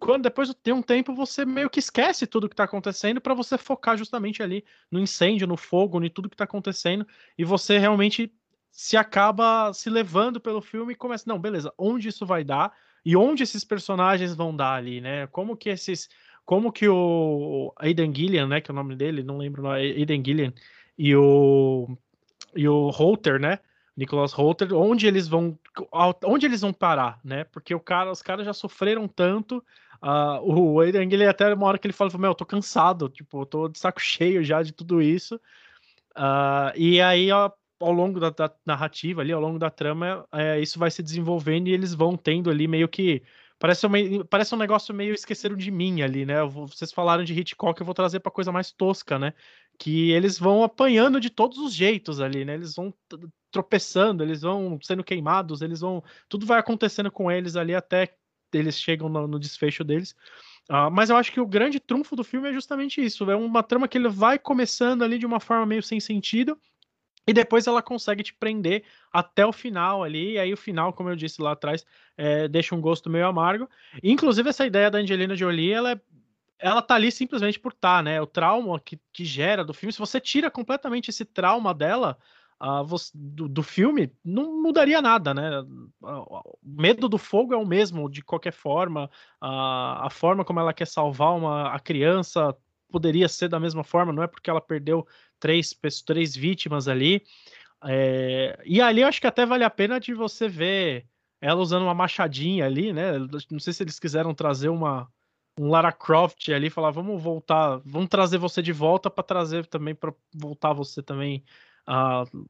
quando depois de um tempo, você meio que esquece tudo que está acontecendo para você focar justamente ali no incêndio, no fogo, em tudo que está acontecendo, e você realmente se acaba se levando pelo filme e começa, não, beleza, onde isso vai dar e onde esses personagens vão dar ali, né? Como que esses como que o Aidan Gillian, né, que é o nome dele, não lembro, não, Aidan Gillian, e o e o Holter, né, Nicholas Holter, onde eles vão onde eles vão parar, né? Porque o cara, os caras já sofreram tanto. Uh, o Aidan Gillian até uma hora que ele fala, meu, eu tô cansado, tipo, eu tô de saco cheio já de tudo isso. Uh, e aí, ó, ao longo da, da, narrativa ali, ao longo da trama, é, isso vai se desenvolvendo e eles vão tendo ali meio que Parece, uma, parece um negócio meio esqueceram de mim ali, né? Vocês falaram de Hitchcock, eu vou trazer para coisa mais tosca, né? Que eles vão apanhando de todos os jeitos ali, né? Eles vão tropeçando, eles vão sendo queimados, eles vão. Tudo vai acontecendo com eles ali até eles chegam no, no desfecho deles. Uh, mas eu acho que o grande trunfo do filme é justamente isso. É uma trama que ele vai começando ali de uma forma meio sem sentido e depois ela consegue te prender até o final ali, e aí o final, como eu disse lá atrás, é, deixa um gosto meio amargo. Inclusive, essa ideia da Angelina Jolie, ela, é, ela tá ali simplesmente por estar, tá, né? O trauma que, que gera do filme, se você tira completamente esse trauma dela, uh, você, do, do, filme, não mudaria nada, né? O medo do fogo é o mesmo, de qualquer forma, uh, a forma como ela quer salvar uma, a criança poderia ser da mesma forma, não é porque ela perdeu três, três vítimas ali. É, e ali eu acho que até vale a pena de você ver ela usando uma machadinha ali, né? Não sei se eles quiseram trazer uma um Lara Croft ali, falar vamos voltar, vamos trazer você de volta para trazer também para voltar você também uh,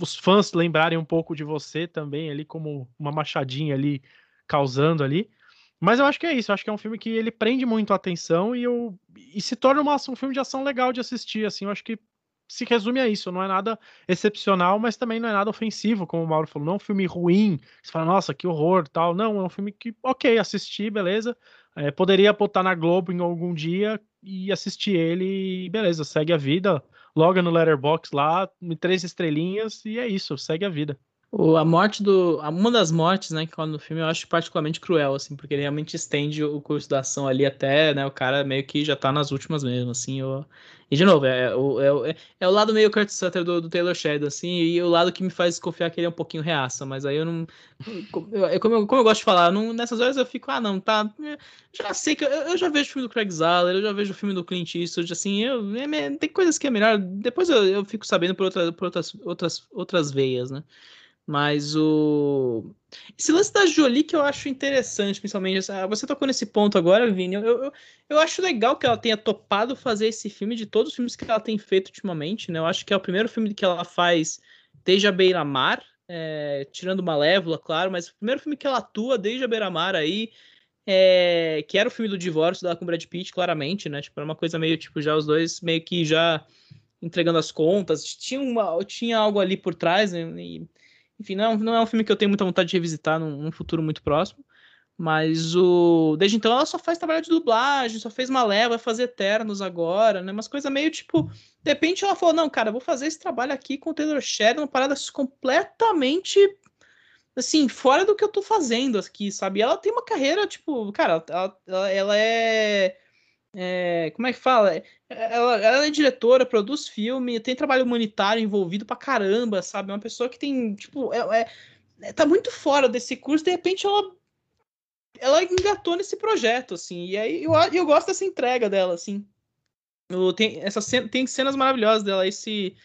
os fãs lembrarem um pouco de você também ali como uma machadinha ali causando ali. Mas eu acho que é isso, eu acho que é um filme que ele prende muito a atenção e, eu, e se torna uma, um filme de ação legal de assistir, assim, eu acho que se resume a isso. Não é nada excepcional, mas também não é nada ofensivo, como o Mauro falou. Não é um filme ruim. Você fala, nossa, que horror tal. Não, é um filme que, ok, assisti, beleza. É, poderia botar na Globo em algum dia e assistir ele e beleza, segue a vida. Loga no Letterbox lá, três estrelinhas e é isso, segue a vida. O, a morte do. Uma das mortes, né, que rola no filme, eu acho particularmente cruel, assim, porque ele realmente estende o curso da ação ali até, né, o cara meio que já tá nas últimas mesmo, assim. Eu... E de novo, é, é, é, é o lado meio Kurt Sutter do, do, Taylor Sheridan, assim, e o lado que me faz desconfiar que ele é um pouquinho reaça, mas aí eu não. Eu, como, eu, como eu gosto de falar, não, nessas horas eu fico, ah, não, tá. Já sei que. Eu, eu já vejo o filme do Craig Zahler, eu já vejo o filme do Clint Eastwood, assim, eu, é, tem coisas que é melhor. Depois eu, eu fico sabendo por, outra, por outras, outras, outras veias, né? Mas o. Esse lance da Jolie que eu acho interessante, principalmente. Você tocou nesse ponto agora, Vini. Eu, eu, eu acho legal que ela tenha topado fazer esse filme de todos os filmes que ela tem feito ultimamente, né? Eu acho que é o primeiro filme que ela faz desde a Beira-Mar, é, tirando Malévola, claro, mas o primeiro filme que ela atua desde a Beira-Mar aí. É, que era o filme do divórcio dela com o Brad Pitt, claramente, né? Tipo, era uma coisa meio, tipo, já os dois meio que já entregando as contas. Tinha, uma, tinha algo ali por trás, né? E, enfim, não, é não é um filme que eu tenho muita vontade de revisitar num, num, futuro muito próximo. Mas o. Desde então ela só faz trabalho de dublagem, só fez Malé, vai fazer Eternos agora, né? Umas coisas meio tipo. De repente ela falou: não, cara, vou fazer esse trabalho aqui com o Taylor Sheridan, uma parada completamente. Assim, fora do que eu tô fazendo aqui, sabe? E ela tem uma carreira, tipo, cara, ela, ela, ela é é, como é que fala? Ela, ela, é diretora, produz filme, tem trabalho humanitário envolvido pra caramba, sabe? É uma pessoa que tem, tipo, é, é, é, tá muito fora desse curso, de repente ela ela engatou nesse projeto, assim, e aí eu, eu gosto dessa entrega dela, assim. Eu, tem, essa, tem cenas maravilhosas dela, esse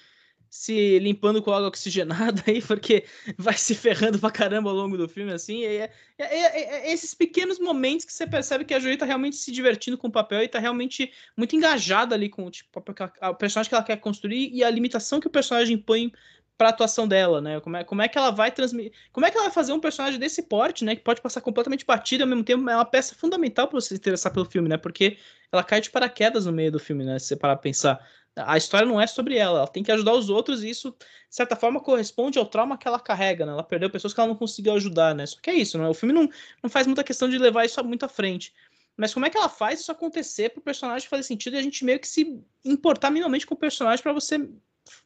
se limpando com água oxigenada aí, porque vai se ferrando pra caramba ao longo do filme, assim. É, é, é, é esses pequenos momentos que você percebe que a Jolie tá realmente se divertindo com o papel e tá realmente muito engajada ali com tipo, o personagem que ela quer construir e a limitação que o personagem põe pra atuação dela, né? Como é, como é que ela vai transmitir. Como é que ela vai fazer um personagem desse porte, né? Que pode passar completamente batido e ao mesmo tempo é uma peça fundamental para você se interessar pelo filme, né? Porque ela cai de paraquedas no meio do filme, né? Se você parar pra pensar. A história não é sobre ela, ela tem que ajudar os outros e isso, de certa forma, corresponde ao trauma que ela carrega, né? Ela perdeu pessoas que ela não conseguiu ajudar, né? Só que é isso, né? O filme não, não faz muita questão de levar isso muito à frente. Mas como é que ela faz isso acontecer para o personagem fazer sentido e a gente meio que se importar minimamente com o personagem para você,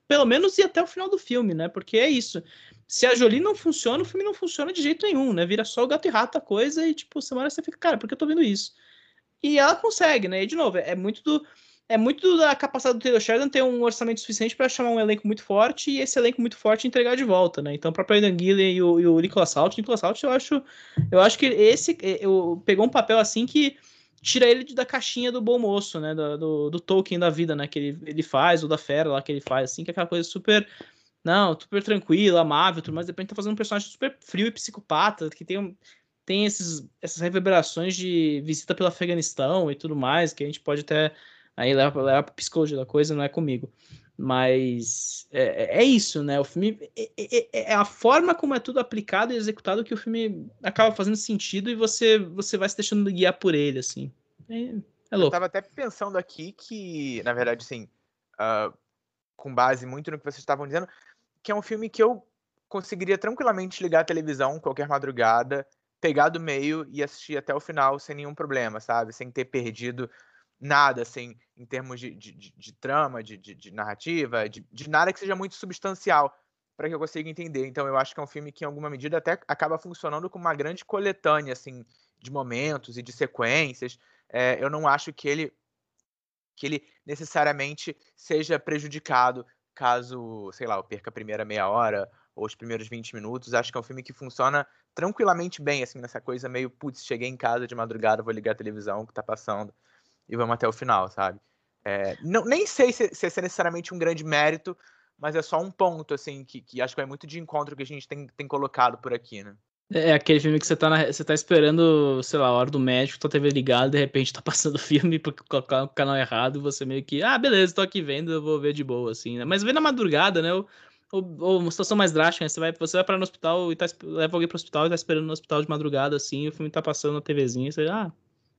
pelo menos, ir até o final do filme, né? Porque é isso. Se a Jolie não funciona, o filme não funciona de jeito nenhum, né? Vira só o gato e rato a coisa e, tipo, semana você fica, cara, por que eu tô vendo isso? E ela consegue, né? E, de novo, é muito do é muito da capacidade do Taylor Sheridan ter um orçamento suficiente para chamar um elenco muito forte e esse elenco muito forte entregar de volta, né? Então, o Aidan Gillen e o, e o Nicholas Hoult, Nicholas Hoult, eu acho, eu acho que esse eu, pegou um papel assim que tira ele da caixinha do bom moço, né? Do, do, do Tolkien da vida, né? Que ele, ele faz, ou da fera lá que ele faz, assim, que é aquela coisa super. Não, super tranquila, amável, tudo, mas de repente tá fazendo um personagem super frio e psicopata, que tem um, tem esses, essas reverberações de visita pelo Afeganistão e tudo mais, que a gente pode até Aí leva, leva pra psicologia da coisa, não é comigo. Mas é, é isso, né? O filme é, é, é, a forma como é tudo aplicado e executado que o filme acaba fazendo sentido e você você vai se deixando guiar por ele, assim. É, é louco. Eu tava até pensando aqui que, na verdade, assim, uh, com base muito no que vocês estavam dizendo, que é um filme que eu conseguiria tranquilamente ligar a televisão qualquer madrugada, pegar do meio e assistir até o final sem nenhum problema, sabe? Sem ter perdido nada, assim, em termos de, de, de, de trama, de, de, narrativa, de, nada que seja muito substancial para que eu consiga entender. Então eu acho que é um filme que, em alguma medida, até acaba funcionando como uma grande coletânea, assim, de momentos e de sequências. É, eu não acho que ele que ele necessariamente seja prejudicado caso, sei lá, eu perca a primeira meia hora ou os primeiros 20 minutos. Acho que é um filme que funciona tranquilamente bem, assim, nessa coisa meio, putz, cheguei em casa de madrugada, vou ligar a televisão, o que tá passando e vamos até o final, sabe? É, não, nem sei se, se é necessariamente um grande mérito, mas é só um ponto, assim, que, que acho que vai muito de encontro que a gente tem, tem colocado por aqui, né? É, é aquele filme que você tá, na, você tá esperando, sei lá, a hora do médico, tua TV ligada, de repente tá passando o filme porque colocar o canal errado, você meio que, ah, beleza, tô aqui vendo, eu vou ver de boa, assim, né? Mas vê na madrugada, né? Ou, ou, ou uma situação mais drástica, né? Você vai, você vai para no hospital e tá, leva alguém pro hospital e tá esperando no hospital de madrugada, assim, e o filme tá passando na TVzinha, você, ah,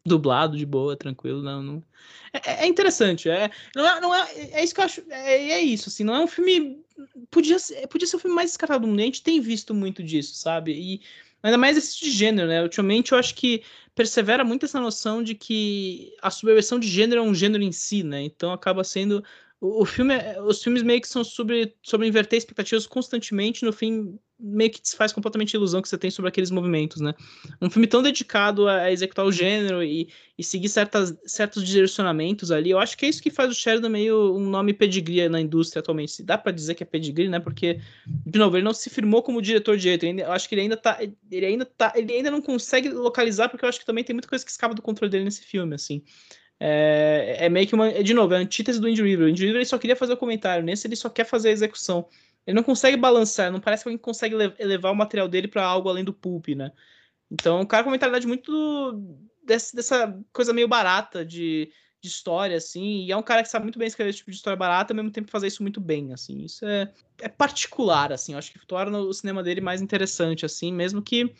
dublado de boa, tranquilo, não, não... É, é, interessante, é, não é, não é, é isso que eu acho, é, é isso, assim, não é um filme, podia ser, podia ser o filme mais descartado do mundo, a gente tem visto muito disso, sabe, e ainda mais esse de gênero, né, ultimamente eu acho que persevera muito essa noção de que a subversão de gênero é um gênero em si, né, então acaba sendo, o, filme, os filmes meio que são sobre, sobre inverter expectativas constantemente, no fim meio que desfaz completamente a ilusão que você tem sobre aqueles movimentos, né? Um filme tão dedicado a executar o gênero e, e seguir certas, certos direcionamentos ali, eu acho que é isso que faz o Sheridan meio um nome pedigree na indústria atualmente. Se dá para dizer que é pedigree, né? Porque, de novo, ele não se firmou como diretor de jeito. Eu acho que ele ainda tá. Ele ainda tá. Ele ainda não consegue localizar, porque eu acho que também tem muita coisa que escapa do controle dele nesse filme, assim. É, é meio que uma. De novo, é a antítese do Indie River. O Indie River só queria fazer o comentário, nesse ele só quer fazer a execução. Ele não consegue balançar, não parece que alguém consegue elevar o material dele para algo além do pulp, né? Então, o cara com uma mentalidade muito desse, dessa coisa meio barata de, de história, assim, e é um cara que sabe muito bem escrever esse tipo de história barata, ao mesmo tempo fazer isso muito bem, assim. Isso é, é particular, assim, eu acho que torna o cinema dele mais interessante, assim, mesmo que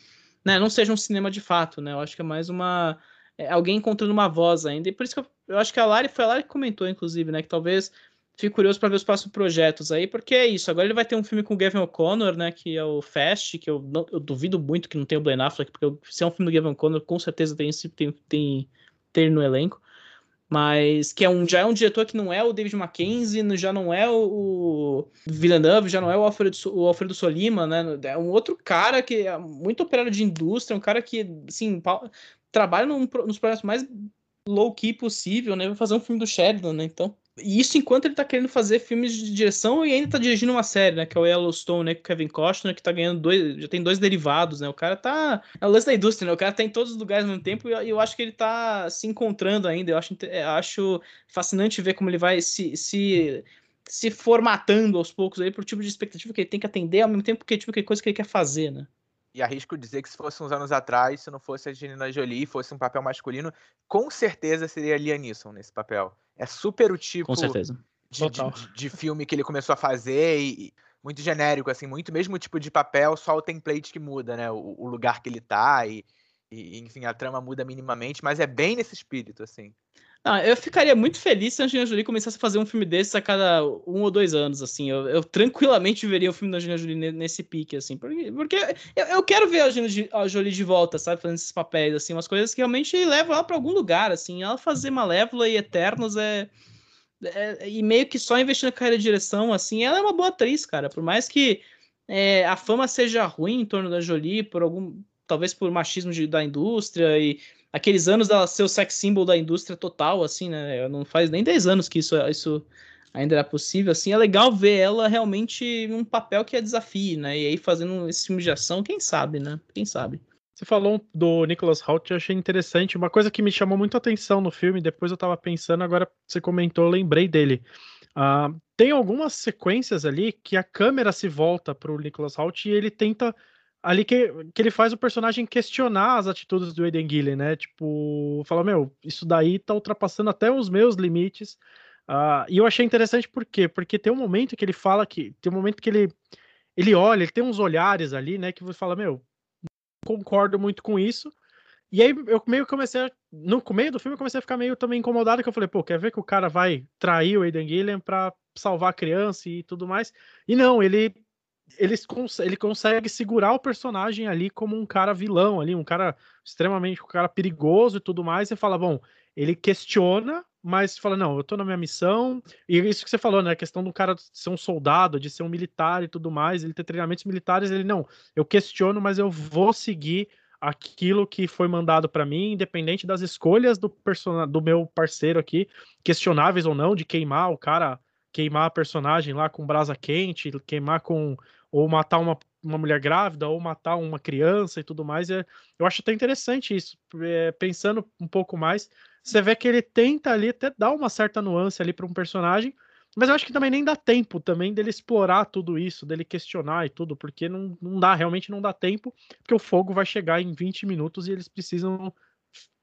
né, não seja um cinema de fato, né? Eu acho que é mais uma é, alguém encontrando uma voz ainda. E por isso que eu, eu acho que a Lari foi a Lari que comentou, inclusive, né? Que talvez fico curioso para ver os próximos projetos aí, porque é isso. Agora ele vai ter um filme com o Gavin O'Connor, né? Que é o Fast, que eu, não, eu duvido muito que não tenha o Blaine Affleck, porque se é um filme do Gavin O'Connor, com certeza tem, tem, tem, tem no elenco. Mas que é um, já é um diretor que não é o David Mackenzie, já não é o, o Villeneuve, já não é o Alfredo, o Alfredo Solima, né? É um outro cara que é muito operário de indústria, um cara que, assim, trabalha num, nos projetos mais low-key possível, né? Vai fazer um filme do Sheridan, né? Então, e isso enquanto ele tá querendo fazer filmes de direção e ainda tá dirigindo uma série, né? Que é o Yellowstone, né? Com Kevin Costner, que tá ganhando dois. Já tem dois derivados, né? O cara tá. É o lance da indústria, né? O cara tá em todos os lugares ao mesmo tempo e eu, eu acho que ele tá se encontrando ainda. Eu acho, eu acho fascinante ver como ele vai se, se, se formatando aos poucos aí pro tipo de expectativa que ele tem que atender, ao mesmo tempo que tipo que coisa que ele quer fazer, né? E arrisco dizer que se fosse uns anos atrás, se não fosse a Angelina Jolie, fosse um papel masculino, com certeza seria a Liam Neeson nesse papel. É super o tipo com certeza. De, de, de, filme que ele começou a fazer e muito genérico, assim, muito mesmo tipo de papel, só o template que muda, né? O, o lugar que ele tá e, e, enfim, a trama muda minimamente, mas é bem nesse espírito, assim. Ah, eu ficaria muito feliz se a Angelina Jolie começasse a fazer um filme desses a cada um ou dois anos, assim. Eu, eu tranquilamente veria o filme da Angelina Jolie nesse pique, assim. Porque, porque eu, eu, quero ver a Angelina Jolie de volta, sabe? Fazendo esses papéis, assim. Umas coisas que realmente levam ela para algum lugar, assim. Ela fazer Malévola e Eternos é, é... E meio que só investir na carreira de direção, assim. Ela é uma boa atriz, cara. Por mais que é, a fama seja ruim em torno da Jolie, por algum... Talvez por machismo de, da indústria e aqueles anos dela ser o sex symbol da indústria total, assim, né? Não faz nem 10 anos que isso, isso ainda era possível, assim. É legal ver ela realmente num papel que é desafio, né? E aí fazendo esse filme de ação, quem sabe, né? Quem sabe. Você falou do Nicholas Hoult, eu achei interessante. Uma coisa que me chamou muito a atenção no filme, depois eu tava pensando, agora você comentou, eu lembrei dele. Uh, tem algumas sequências ali que a câmera se volta pro Nicholas Hoult e ele tenta ali que, que ele faz o personagem questionar as atitudes do Aiden Gillen, né? Tipo, fala, meu, isso daí tá ultrapassando até os meus limites. Uh, e eu achei interessante por quê? Porque tem um momento que ele fala que. Tem um momento que ele, ele olha, ele tem uns olhares ali, né? Que você fala, meu, não concordo muito com isso. E aí eu meio comecei a, No meio do filme eu comecei a ficar meio também incomodado, que eu falei, pô, quer ver que o cara vai trair o Aiden Gillen pra salvar a criança e tudo mais? E não, ele ele, ele consegue segurar o personagem ali como um cara vilão ali, um cara extremamente um cara perigoso e tudo mais, e fala, bom, ele questiona, mas fala, não, eu tô na minha missão, e isso que você falou, né, a questão do cara ser um soldado, de ser um militar e tudo mais, ele ter treinamentos militares, ele, não, eu questiono, mas eu vou seguir aquilo que foi mandado para mim, independente das escolhas do, do meu parceiro aqui, questionáveis ou não, de queimar o cara queimar a personagem lá com brasa quente, queimar com. Ou matar uma, uma mulher grávida, ou matar uma criança e tudo mais. É, eu acho até interessante isso. É, pensando um pouco mais, você vê que ele tenta ali até dar uma certa nuance ali para um personagem. Mas eu acho que também nem dá tempo também dele explorar tudo isso, dele questionar e tudo, porque não, não dá, realmente não dá tempo, porque o fogo vai chegar em 20 minutos e eles precisam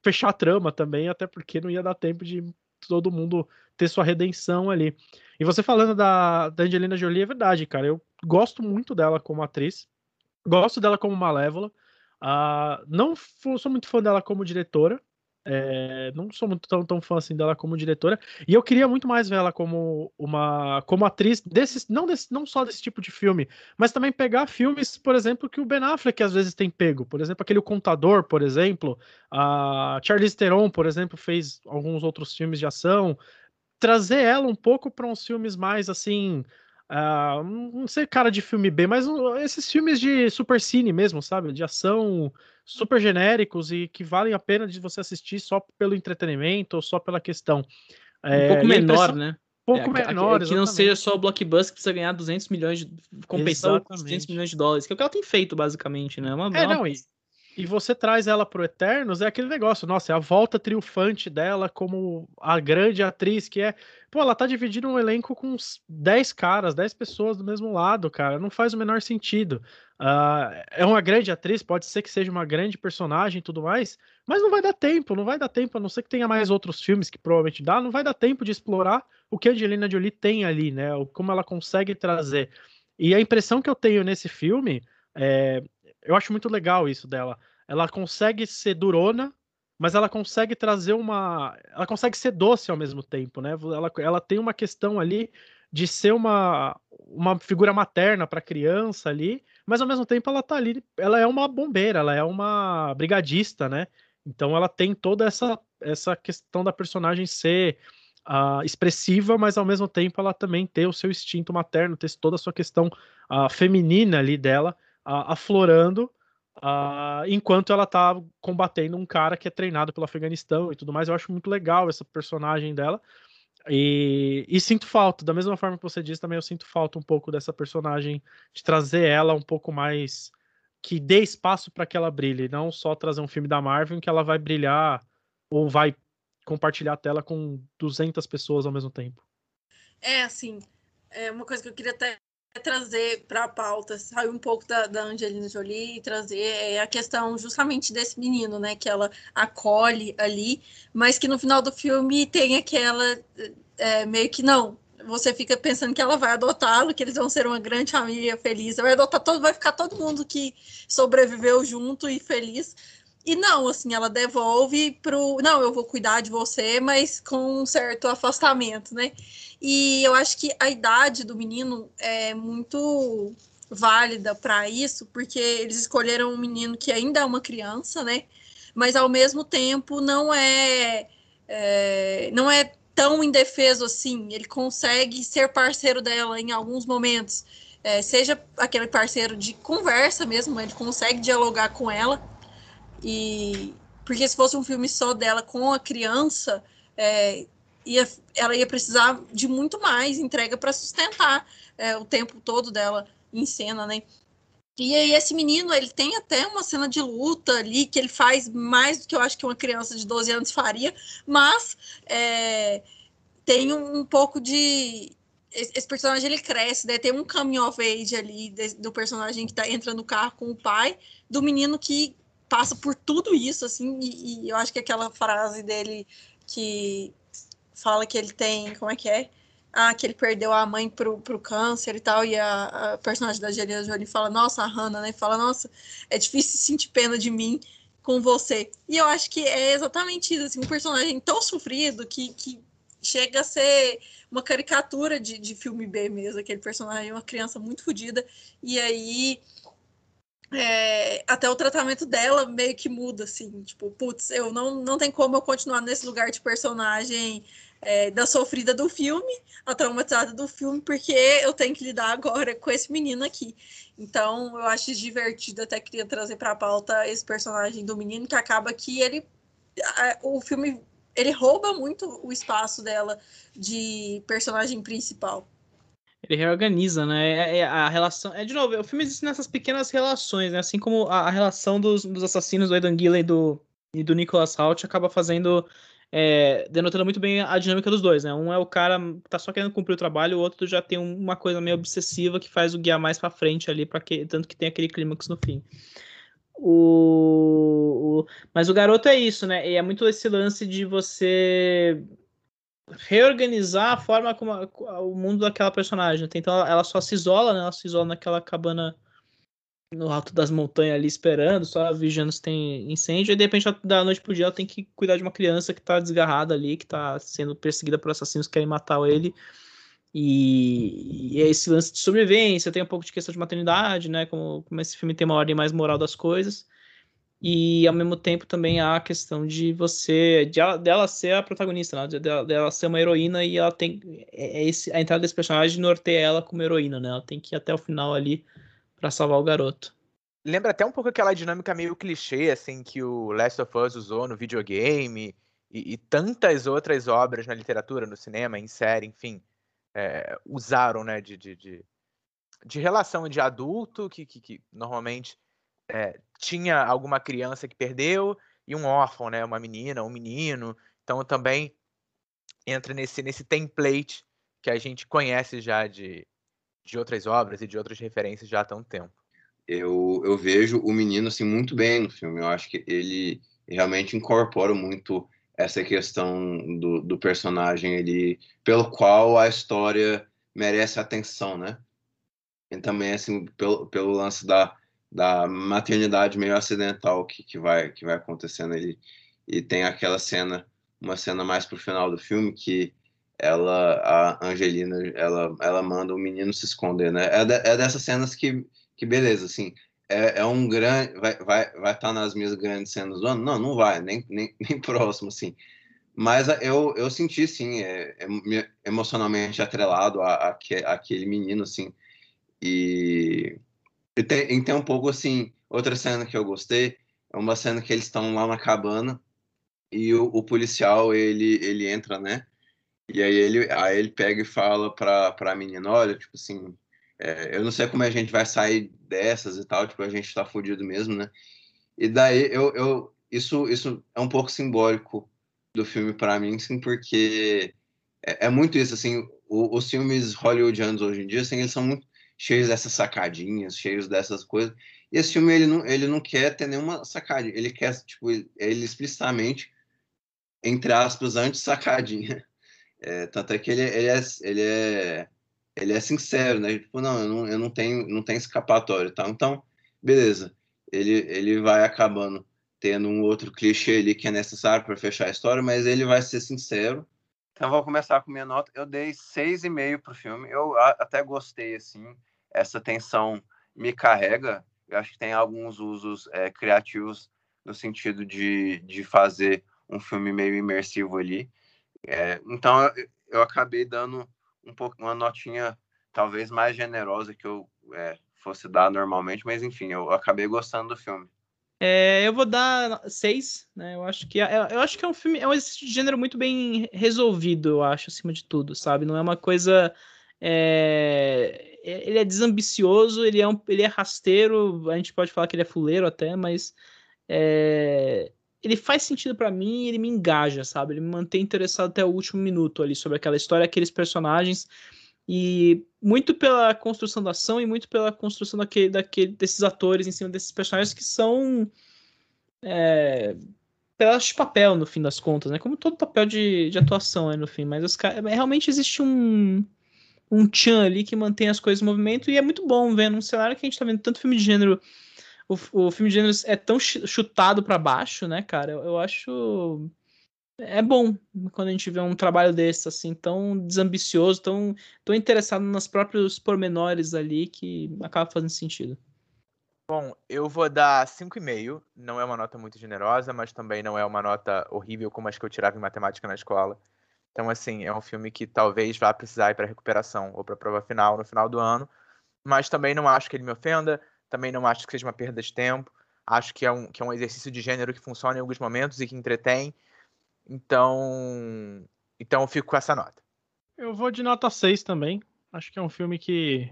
fechar a trama também, até porque não ia dar tempo de todo mundo ter sua redenção ali. E você falando da, da Angelina Jolie, é verdade, cara. Eu gosto muito dela como atriz. Gosto dela como Malévola. Uh, não sou muito fã dela como diretora. É, não sou muito tão, tão fã assim dela como diretora. E eu queria muito mais ver ela como uma como atriz desses, não, desse, não só desse tipo de filme, mas também pegar filmes, por exemplo, que o Ben Affleck às vezes tem pego. Por exemplo, aquele o Contador, por exemplo. A Charlize Theron, por exemplo, fez alguns outros filmes de ação trazer ela um pouco para uns filmes mais assim. Uh, não sei cara de filme B, mas esses filmes de super cine mesmo, sabe? De ação super genéricos e que valem a pena de você assistir só pelo entretenimento ou só pela questão. Um é, pouco menor, impressão... né? Um pouco é, menor. É, que não seja só o blockbuster que precisa ganhar 200 milhões de. compensar os 200 milhões de dólares, que é o que ela tem feito, basicamente, né? Uma, é, uma... não, e você traz ela pro Eternos, é aquele negócio, nossa, é a volta triunfante dela como a grande atriz que é. Pô, ela tá dividindo um elenco com 10 caras, 10 pessoas do mesmo lado, cara. Não faz o menor sentido. Uh, é uma grande atriz, pode ser que seja uma grande personagem e tudo mais, mas não vai dar tempo, não vai dar tempo, a não ser que tenha mais outros filmes que provavelmente dá, não vai dar tempo de explorar o que a Angelina Jolie tem ali, né? Como ela consegue trazer. E a impressão que eu tenho nesse filme é, eu acho muito legal isso dela. Ela consegue ser durona, mas ela consegue trazer uma. Ela consegue ser doce ao mesmo tempo, né? Ela, ela tem uma questão ali de ser uma, uma figura materna para a criança ali, mas ao mesmo tempo ela tá ali, ela é uma bombeira, ela é uma brigadista, né? Então ela tem toda essa, essa questão da personagem ser uh, expressiva, mas ao mesmo tempo ela também ter o seu instinto materno, ter toda a sua questão uh, feminina ali dela aflorando uh, enquanto ela tá combatendo um cara que é treinado pelo Afeganistão e tudo mais. Eu acho muito legal essa personagem dela. E, e, sinto falta, da mesma forma que você disse, também eu sinto falta um pouco dessa personagem, de trazer ela um pouco mais. que dê espaço para que ela brilhe, não só trazer um filme da Marvel em que ela vai brilhar ou vai compartilhar a tela com 200 pessoas ao mesmo tempo. É, assim, é uma coisa que eu queria até trazer para a pauta, sair um pouco da, da Angelina Jolie e trazer é, a questão justamente desse menino, né, que ela acolhe ali, mas que no final do filme tem aquela é, meio que não, você fica pensando que ela vai adotá-lo, que eles vão ser uma grande família feliz, vai adotar todo, vai ficar todo mundo que sobreviveu junto e feliz. E não, assim, ela devolve pro. Não, eu vou cuidar de você, mas com um certo afastamento, né? E eu acho que a idade do menino é muito válida para isso, porque eles escolheram um menino que ainda é uma criança, né? Mas ao mesmo tempo não é, é não é tão indefeso assim. Ele consegue ser parceiro dela em alguns momentos. É, seja aquele parceiro de conversa mesmo, ele consegue dialogar com ela. E porque se fosse um filme só dela com a criança, é, ia, ela ia precisar de muito mais entrega para sustentar é, o tempo todo dela em cena, né? E aí esse menino, ele tem até uma cena de luta ali, que ele faz mais do que eu acho que uma criança de 12 anos faria, mas é, tem um, um, pouco de... Esse personagem, ele cresce, né? Tem um coming of age ali, de, do personagem que tá, entra no carro com o pai, do menino que passa por tudo isso, assim, e, e eu acho que aquela frase dele que fala que ele tem, como é que é? ah, que ele perdeu a mãe pro, pro câncer e tal, e a, a personagem da Angelina Jolie fala, nossa, a Hannah, né, fala, nossa, é difícil sentir pena de mim com você. E eu acho que é exatamente isso, assim, um personagem tão sofrido que, que chega a ser uma caricatura de, de filme B mesmo, aquele personagem, uma criança muito fodida, e aí é, até o tratamento dela meio que muda, assim, tipo, putz, eu não, não tem como eu continuar nesse lugar de personagem é, da sofrida do filme, a traumatizada do filme, porque eu tenho que lidar agora com esse menino aqui. Então, eu acho divertido, até queria trazer para a pauta esse personagem do menino, que acaba que ele. O filme ele rouba muito o espaço dela de personagem principal. Ele reorganiza, né? É, é, a relação. É de novo, o filme existe nessas pequenas relações, né? Assim como a, a relação dos, dos assassinos do Aidan Gillen e do, e do Nicholas Hoult acaba fazendo é, denotando muito bem a dinâmica dos dois, né? Um é o cara que tá só querendo cumprir o trabalho, o outro já tem uma coisa meio obsessiva que faz o guiar mais para frente ali, para que tanto que tem aquele clímax no fim. O, o, mas o garoto é isso, né? E é muito esse lance de você reorganizar a forma como a, o mundo daquela personagem. Então ela, ela, só se isola, né? Ela se isola naquela cabana no alto das montanhas ali esperando, só vigiando se tem incêndio, e de repente da noite pro dia ela tem que cuidar de uma criança que tá desgarrada ali, que tá sendo perseguida por assassinos que querem matar ele. E, e é esse lance de sobrevivência, tem um pouco de questão de maternidade, né? Como, como esse filme tem uma ordem mais moral das coisas. E ao mesmo tempo também há a questão de você, de ela, dela ser a protagonista, né? dela, ser uma heroína e ela tem. É, é esse, a entrada desse personagem norteia ela como heroína, né? Ela tem que ir até o final ali para salvar o garoto. Lembra até um pouco aquela dinâmica meio clichê, assim, que o Last of Us usou no videogame e, e tantas outras obras na literatura, no cinema, em série, enfim, é, usaram, né, de, de, de, de, relação de adulto, que, que, que normalmente é, tinha alguma criança que perdeu, e um órfão, né, uma menina, um menino. Então também entra nesse, nesse template que a gente conhece já de, de outras obras e de outras referências já há tanto tempo. Eu, eu vejo o menino assim muito bem no filme. Eu acho que ele realmente incorpora muito essa questão do, do personagem ele pelo qual a história merece atenção, né? E também assim pelo, pelo lance da, da maternidade meio acidental que, que vai que vai acontecendo ele e tem aquela cena uma cena mais pro final do filme que ela, a Angelina, ela, ela manda o menino se esconder, né? É, de, é dessas cenas que, que beleza, assim, é, é um grande, vai estar vai, vai tá nas minhas grandes cenas do ano? Não, não vai, nem, nem, nem próximo, assim. Mas eu, eu senti, sim, é, é emocionalmente atrelado a, a, aquele menino, assim, e, e tem, e tem um pouco, assim, outra cena que eu gostei, é uma cena que eles estão lá na cabana e o, o policial, ele, ele entra, né, e aí ele, aí ele pega e fala pra, pra menina, olha, tipo assim, é, eu não sei como a gente vai sair dessas e tal, tipo, a gente tá fudido mesmo, né? E daí eu, eu isso, isso é um pouco simbólico do filme para mim, sim, porque é, é, muito isso, assim, o, os filmes hollywoodianos hoje em dia, assim, eles são muito cheios dessas sacadinhas, cheios dessas coisas, e esse filme, ele não, ele não quer ter nenhuma sacadinha, ele quer, tipo, ele, explicitamente, entre aspas, anti-sacadinha, É, tanto é que ele, ele, é, ele, é, ele é sincero, né? Tipo, não, eu não, eu não tenho, não tenho escapatório, tá? Então, beleza. Ele, ele vai acabando tendo um outro clichê ali que é necessário para fechar a história, mas ele vai ser sincero. Então, vou começar com minha nota. Eu dei 6,5 pro filme. Eu até gostei, assim. Essa tensão me carrega. Eu acho que tem alguns usos é, criativos no sentido de, de fazer um filme meio imersivo ali. É, então eu, eu acabei dando um pouco uma notinha talvez mais generosa que eu é, fosse dar normalmente, mas enfim, eu acabei gostando do filme. É, eu vou dar seis, né? Eu acho que é, eu acho que é um filme, é um exercício de gênero muito bem resolvido, eu acho, acima de tudo, sabe? Não é uma coisa. é, ele é desambicioso, ele é, um, ele é rasteiro, a gente pode falar que ele é fuleiro até, mas é, ele faz sentido pra mim ele me engaja, sabe? Ele me mantém interessado até o último minuto ali sobre aquela história, aqueles personagens. E muito pela construção da ação e muito pela construção daquele, daquele, desses atores em cima desses personagens que são é, pedaços de papel, no fim das contas, né? Como todo papel de, de atuação, né, no fim. Mas os caras, realmente existe um, um tchan ali que mantém as coisas em movimento e é muito bom ver num cenário que a gente tá vendo tanto filme de gênero. O, o filme de gênero é tão chu- chutado para baixo, né, cara? Eu, eu acho é bom quando a gente vê um trabalho desse, assim, tão desambicioso, tão, tão interessado nos próprios pormenores ali que acaba fazendo sentido. Bom, eu vou dar 5,5. Não é uma nota muito generosa, mas também não é uma nota horrível como as que eu tirava em matemática na escola. Então, assim, é um filme que talvez vá precisar ir para recuperação ou para prova final no final do ano. Mas também não acho que ele me ofenda, também não acho que seja uma perda de tempo. Acho que é um, que é um exercício de gênero que funciona em alguns momentos e que entretém. Então, então eu fico com essa nota. Eu vou de nota 6 também. Acho que é um filme que.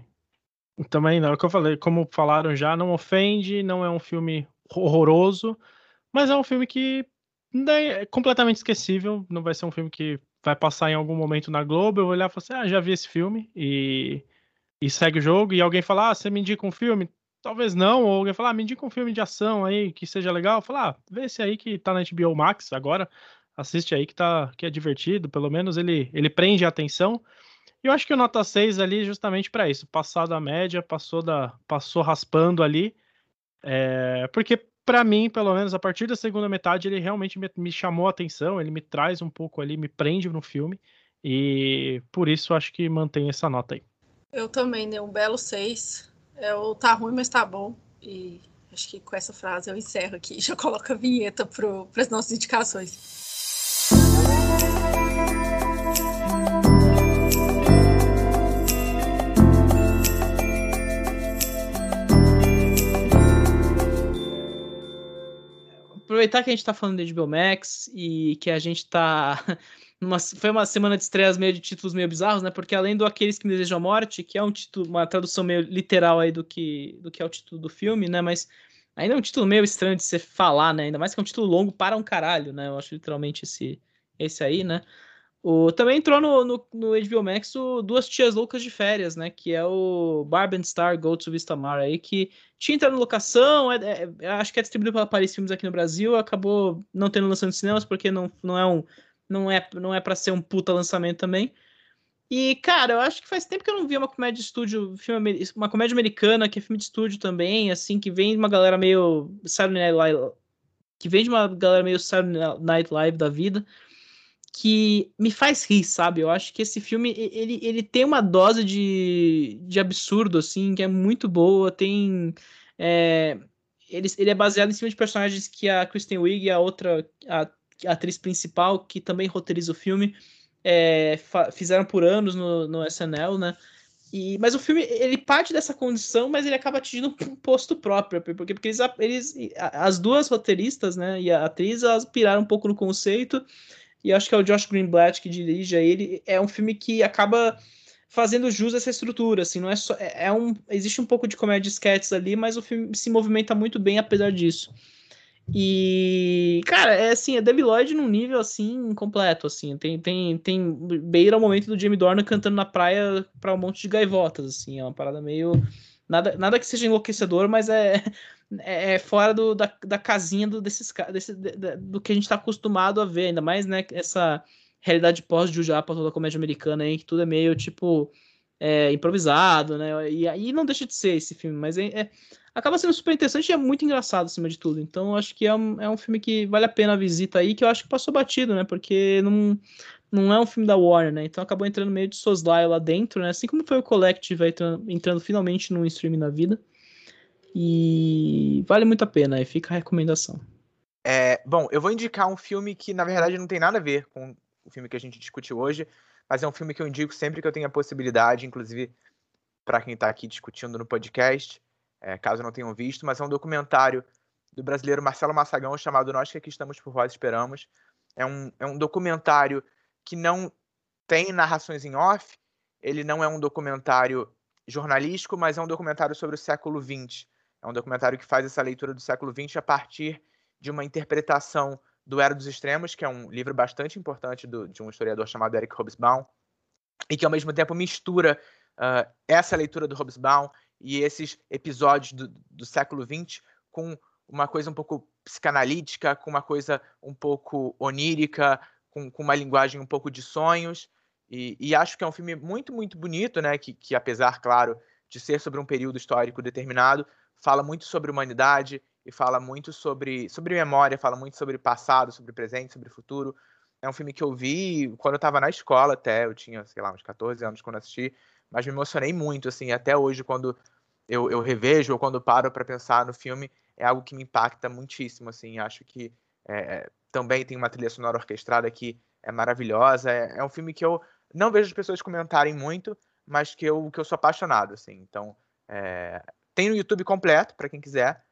Também, não é o que eu falei, como falaram já, não ofende, não é um filme horroroso, mas é um filme que é completamente esquecível. Não vai ser um filme que vai passar em algum momento na Globo. Eu vou olhar e falar assim: ah, já vi esse filme, e, e segue o jogo. E alguém falar: ah, você me indica um filme? Talvez não, ou alguém falar: ah, me indica um filme de ação aí que seja legal. Falar: ah, vê esse aí que tá na HBO Max agora assiste aí que tá que é divertido, pelo menos ele ele prende a atenção. E eu acho que o nota 6 ali justamente para isso, passar da média, passou da passou raspando ali. É, porque para mim, pelo menos a partir da segunda metade, ele realmente me, me chamou a atenção, ele me traz um pouco ali, me prende no filme. E por isso acho que mantém essa nota aí. Eu também dei um belo 6. É, o tá ruim, mas tá bom. E acho que com essa frase eu encerro aqui. Já coloco a vinheta para as nossas indicações. Aproveitar que a gente tá falando de HBO Max e que a gente tá. Foi uma semana de estreias meio de títulos meio bizarros, né? Porque além do Aqueles que Me Desejam a Morte, que é um título, uma tradução meio literal aí do que, do que é o título do filme, né? Mas ainda é um título meio estranho de você falar, né? Ainda mais que é um título longo para um caralho, né? Eu acho literalmente esse, esse aí, né? O, também entrou no, no, no HBO Max o Duas Tias Loucas de Férias, né? Que é o Barb Star Go to Vistamar aí, que tinha entrado na locação, é, é, acho que é distribuído pela Paris Filmes aqui no Brasil, acabou não tendo lançamento nos cinemas, porque não, não é um. Não é, não é para ser um puta lançamento também. E, cara, eu acho que faz tempo que eu não vi uma comédia de estúdio, filme, uma comédia americana, que é filme de estúdio também, assim, que vem de uma galera meio Saturday Night Live, que vem de uma galera meio Saturday Night Live da vida, que me faz rir, sabe? Eu acho que esse filme, ele, ele tem uma dose de, de absurdo, assim, que é muito boa, tem... É, ele, ele é baseado em cima de personagens que a Kristen Wiig e a outra a, a atriz principal, que também roteiriza o filme, é, fizeram por anos no, no SNL, né? E, mas o filme, ele parte dessa condição, mas ele acaba atingindo um posto próprio, porque, porque eles, eles, as duas roteiristas, né, e a atriz, elas piraram um pouco no conceito, e acho que é o Josh Greenblatt que dirige ele, é um filme que acaba fazendo jus a essa estrutura, assim, não é só, é, é um, existe um pouco de comédia de sketches ali, mas o filme se movimenta muito bem apesar disso. E, cara, é assim, é Debbie Lloyd num nível assim completo, assim, tem tem tem beira o momento do Jamie Dornan cantando na praia para um monte de gaivotas, assim, é uma parada meio nada, nada que seja enlouquecedor, mas é é, fora do, da, da casinha do, desses desse, do que a gente está acostumado a ver, ainda mais, né, essa realidade pós-Jujapa, toda a comédia americana que tudo é meio, tipo, é, improvisado, né? E aí não deixa de ser esse filme, mas é, é, acaba sendo super interessante e é muito engraçado acima de tudo. Então acho que é um, é um filme que vale a pena a visita aí, que eu acho que passou batido, né? Porque não, não é um filme da Warner, né? Então acabou entrando meio de soslaio lá dentro, né? Assim como foi o Collective entrando, entrando finalmente num streaming na vida. E vale muito a pena, e fica a recomendação. É, bom, eu vou indicar um filme que, na verdade, não tem nada a ver com o filme que a gente discutiu hoje, mas é um filme que eu indico sempre que eu tenho a possibilidade, inclusive para quem está aqui discutindo no podcast, é, caso não tenham visto, mas é um documentário do brasileiro Marcelo Massagão chamado Nós que aqui estamos por vós esperamos. É um, é um documentário que não tem narrações em off, ele não é um documentário jornalístico, mas é um documentário sobre o século XX. É um documentário que faz essa leitura do século XX a partir de uma interpretação do Era dos Extremos, que é um livro bastante importante do, de um historiador chamado Eric Hobsbawm, e que ao mesmo tempo mistura uh, essa leitura do Hobsbawm e esses episódios do, do século XX com uma coisa um pouco psicanalítica, com uma coisa um pouco onírica, com, com uma linguagem um pouco de sonhos. E, e, acho que é um filme muito, muito bonito, né? Que, que, apesar, claro, de ser sobre um período histórico determinado, fala muito sobre humanidade e fala muito sobre, sobre memória, fala muito sobre passado, sobre presente, sobre futuro. É um filme que eu vi quando eu estava na escola até, eu tinha, sei lá, uns 14 anos quando assisti, mas me emocionei muito, assim, até hoje quando eu, eu revejo ou quando paro para pensar no filme, é algo que me impacta muitíssimo, assim, acho que é, também tem uma trilha sonora orquestrada que é maravilhosa, é, é, um filme que eu não vejo as pessoas comentarem muito, mas que eu, que eu sou apaixonado, assim, então é, tem no YouTube completo, para quem quiser,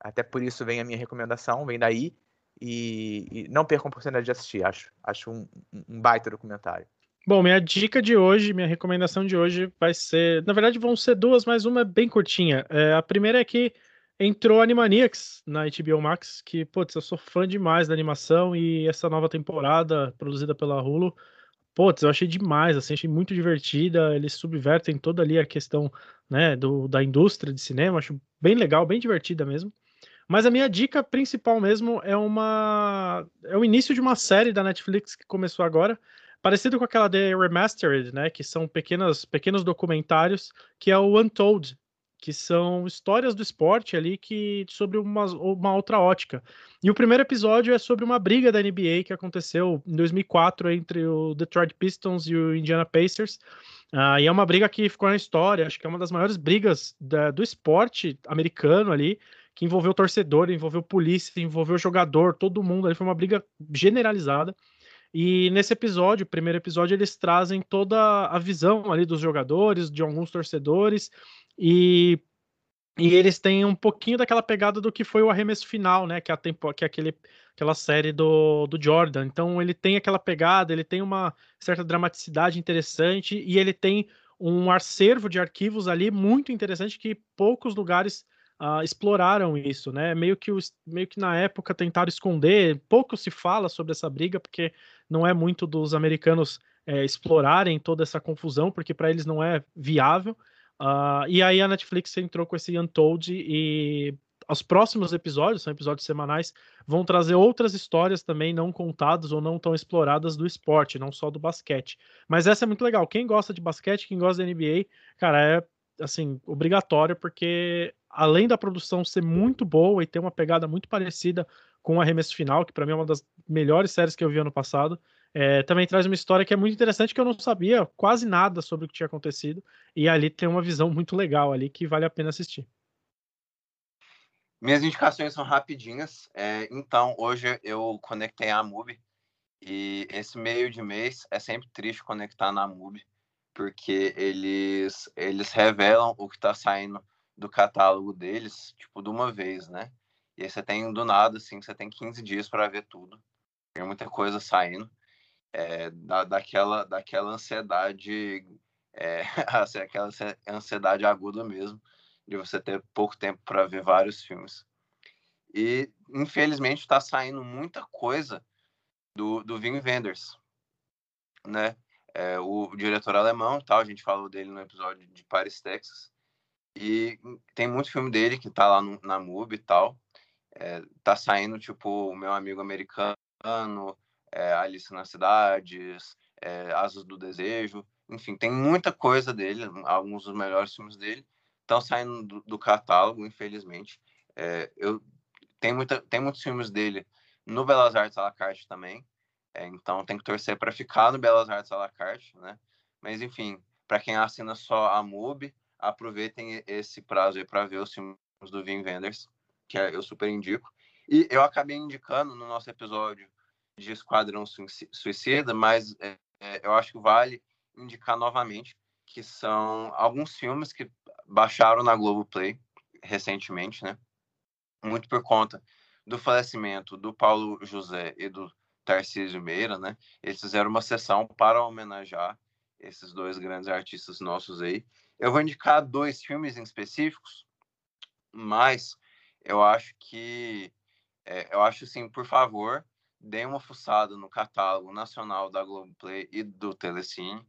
até por isso vem a minha recomendação, vem daí. E, e não percam a oportunidade de assistir, acho. Acho um, um baita documentário. Bom, minha dica de hoje, minha recomendação de hoje vai ser. Na verdade, vão ser duas, mas uma é bem curtinha. É, a primeira é que entrou Animaniacs na HBO Max, que, putz, eu sou fã demais da animação e essa nova temporada, produzida pela Hulu, putz, eu achei demais, assim, achei muito divertida. Eles subvertem toda ali a questão, né, do, da indústria de cinema, acho bem legal, bem divertida mesmo. Mas a minha dica principal mesmo é uma é o início de uma série da Netflix que começou agora, parecido com aquela The Remastered, né, que são pequenas pequenos documentários, que é o Untold, que são histórias do esporte ali que sobre uma, uma outra ótica. E o primeiro episódio é sobre uma briga da NBA que aconteceu em 2004 entre o Detroit Pistons e o Indiana Pacers. Uh, e é uma briga que ficou na história, acho que é uma das maiores brigas da, do esporte americano ali, que envolveu torcedor, envolveu polícia, envolveu jogador, todo mundo. Ali foi uma briga generalizada. E nesse episódio, primeiro episódio, eles trazem toda a visão ali dos jogadores, de alguns torcedores, e, e eles têm um pouquinho daquela pegada do que foi o arremesso final, né? Que é, a tempo, que é aquele, aquela série do, do Jordan. Então ele tem aquela pegada, ele tem uma certa dramaticidade interessante, e ele tem um acervo de arquivos ali muito interessante que poucos lugares uh, exploraram isso, né? Meio que, os, meio que na época tentaram esconder, pouco se fala sobre essa briga, porque não é muito dos americanos é, explorarem toda essa confusão, porque para eles não é viável. Uh, e aí a Netflix entrou com esse Untold e os próximos episódios, são episódios semanais, vão trazer outras histórias também não contadas ou não tão exploradas do esporte, não só do basquete. Mas essa é muito legal. Quem gosta de basquete, quem gosta da NBA, cara, é assim, obrigatório, porque além da produção ser muito boa e ter uma pegada muito parecida com o Arremesso Final, que para mim é uma das melhores séries que eu vi ano passado, é, também traz uma história que é muito interessante, que eu não sabia quase nada sobre o que tinha acontecido, e ali tem uma visão muito legal ali que vale a pena assistir. Minhas indicações são rapidinhas. É, então, hoje eu conectei a MUBI, e esse meio de mês é sempre triste conectar na MUBI, porque eles, eles revelam o que está saindo do catálogo deles, tipo, de uma vez, né? E aí você tem do nada, assim, você tem 15 dias para ver tudo. Tem muita coisa saindo. É, da, daquela, daquela ansiedade, é, assim, aquela ansiedade aguda mesmo, de você ter pouco tempo para ver vários filmes. E, infelizmente, está saindo muita coisa do, do Wim Wenders, né? É, o diretor alemão, tal, a gente falou dele no episódio de Paris, Texas. E tem muito filme dele que tá lá no, na MUBI e tal. É, tá saindo, tipo, o meu amigo americano, é, Alice nas Cidades, é, Asas do Desejo, enfim, tem muita coisa dele, alguns dos melhores filmes dele estão saindo do, do, catálogo, infelizmente. É, eu tem muita tem muitos filmes dele no Belas Artes à la carte também, é, então tem que torcer para ficar no Belas Artes à la carte, né? Mas enfim, para quem assina só a MUBI, aproveitem esse prazo aí para ver os filmes do Vin Wenders, que eu super indico. E eu acabei indicando no nosso episódio de Esquadrão Suicida, mas é, é, eu acho que vale indicar novamente que são alguns filmes que baixaram na Globoplay recentemente, né? Muito por conta do falecimento do Paulo José e do Tarcísio Meira, né? Eles fizeram uma sessão para homenagear esses dois grandes artistas nossos aí. Eu vou indicar dois filmes em específicos, mas eu acho que é, eu acho assim, por favor, deem uma fuçada no catálogo nacional da Globoplay e do Telecine.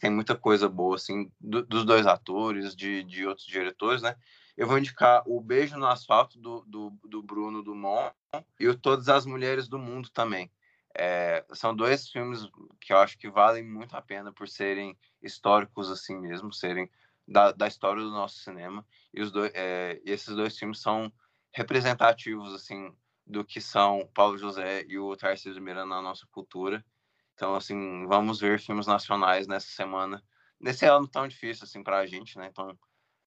Tem muita coisa boa, assim, do, dos dois atores, de, de outros diretores, né? Eu vou indicar o Beijo no Asfalto do, do, do Bruno Dumont e o Todas as Mulheres do Mundo também. É, são dois filmes que eu acho que valem muito a pena por serem históricos assim mesmo, serem da, da história do nosso cinema. E, os dois, é, esses dois filmes são representativos assim do que são Paulo José e o Tarcísio Miranda na nossa cultura. Então, assim, vamos ver filmes nacionais nessa semana, nesse ano tão difícil assim para a gente, né? Então,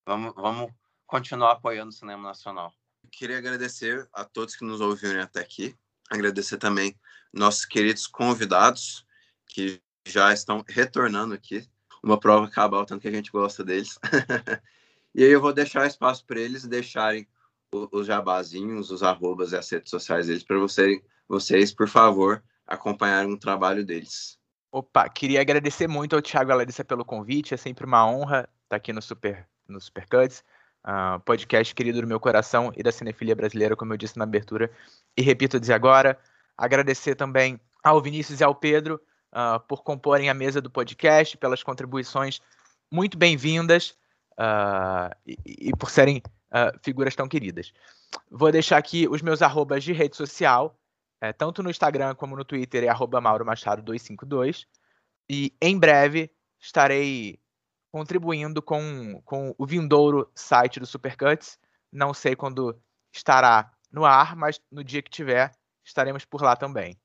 vamos, vamos continuar apoiando o cinema nacional. Queria agradecer a todos que nos ouviram até aqui. Agradecer também nossos queridos convidados que já estão retornando aqui. Uma prova cabal, tanto que a gente gosta deles. e aí eu vou deixar espaço para eles deixarem os jabazinhos, os arrobas e as redes sociais deles para vocês, vocês, por favor, acompanharem o trabalho deles. Opa, queria agradecer muito ao Thiago e à Larissa pelo convite. É sempre uma honra estar aqui no Super, no Super Cuts, uh, podcast querido do meu coração e da cinefilia brasileira, como eu disse na abertura. E repito dizer agora, agradecer também ao Vinícius e ao Pedro uh, por comporem a mesa do podcast, pelas contribuições muito bem-vindas uh, e, e, por serem uh, figuras tão queridas. Vou deixar aqui os meus arrobas de rede social, é, tanto no Instagram como no Twitter, é arroba Mauro Machado 252. E em breve estarei contribuindo com, com o vindouro site do Supercuts. Não sei quando estará no ar, mas no dia que tiver, estaremos por lá também.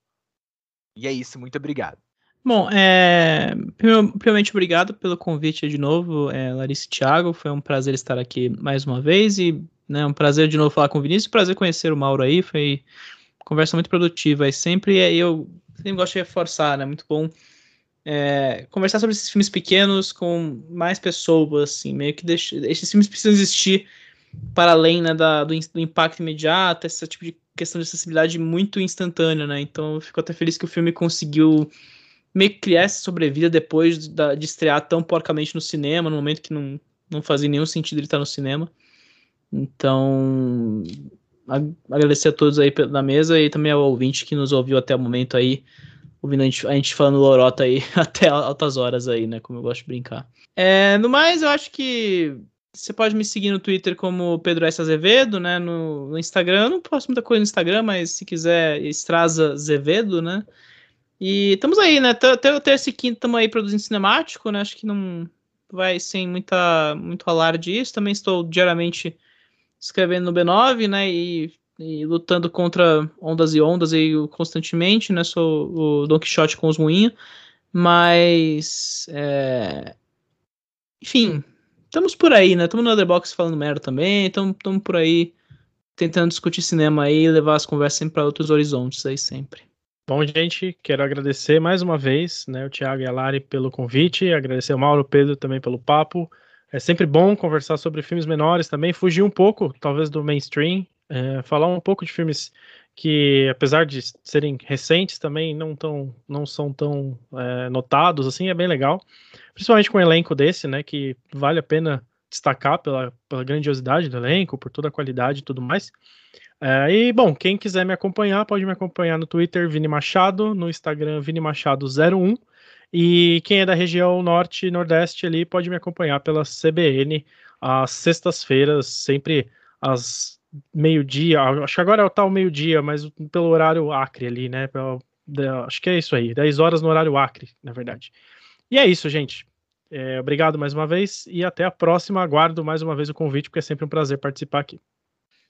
E é isso, muito obrigado. Bom, é, primeiramente obrigado pelo convite de novo, é, Larissa e Thiago. Foi um prazer estar aqui mais uma vez e né, um prazer de novo falar com o Vinícius. Prazer conhecer o Mauro aí. Foi conversa muito produtiva. E sempre eu sempre gosto de reforçar, né? Muito bom é, conversar sobre esses filmes pequenos com mais pessoas, assim, meio que deixa, esses filmes precisam existir para além né, da, do, do impacto imediato, esse tipo de questão de acessibilidade muito instantânea, né? Então eu fico até feliz que o filme conseguiu meio que criar essa sobrevida depois da, de estrear tão porcamente no cinema, no momento que não, não fazia nenhum sentido ele estar no cinema. Então, agradecer a todos aí na mesa e também ao ouvinte que nos ouviu até o momento aí, ouvindo a gente, a gente falando lorota aí até altas horas aí, né? Como eu gosto de brincar. É, no mais, eu acho que você pode me seguir no Twitter como Pedro S. Azevedo, né? No, no Instagram, eu não posto muita coisa no Instagram, mas se quiser, Estraza Azevedo, né? E estamos aí, né? Até o terça e quinta estamos aí produzindo cinemático, né? Acho que não vai sem muita, muito alarde isso. Também estou diariamente escrevendo no B9, né? E, e lutando contra ondas e ondas aí constantemente, né? Sou o Don Quixote com os moinhos. Mas. É... Enfim, estamos por aí, né? Estamos no Otherbox falando merda também. Estamos por aí tentando discutir cinema aí e levar as conversas para outros horizontes aí sempre. Bom, gente, quero agradecer mais uma vez, né, o Thiago e a Lari pelo convite, agradecer ao Mauro Pedro também pelo papo. É sempre bom conversar sobre filmes menores também, fugir um pouco, talvez, do mainstream, é, falar um pouco de filmes que, apesar de serem recentes, também não, tão, não são tão é, notados, assim, é bem legal. Principalmente com um elenco desse, né, que vale a pena destacar pela, pela grandiosidade do elenco, por toda a qualidade e tudo mais. É, e, bom, quem quiser me acompanhar, pode me acompanhar no Twitter, Vini Machado, no Instagram, Vini Machado01. E quem é da região norte e nordeste ali pode me acompanhar pela CBN às sextas-feiras, sempre às meio-dia. Acho que agora tá o meio-dia, mas pelo horário acre ali, né? Pelo acho que é isso aí, 10 horas no horário Acre, na verdade. E é isso, gente. É, obrigado mais uma vez e até a próxima. Aguardo mais uma vez o convite, porque é sempre um prazer participar aqui.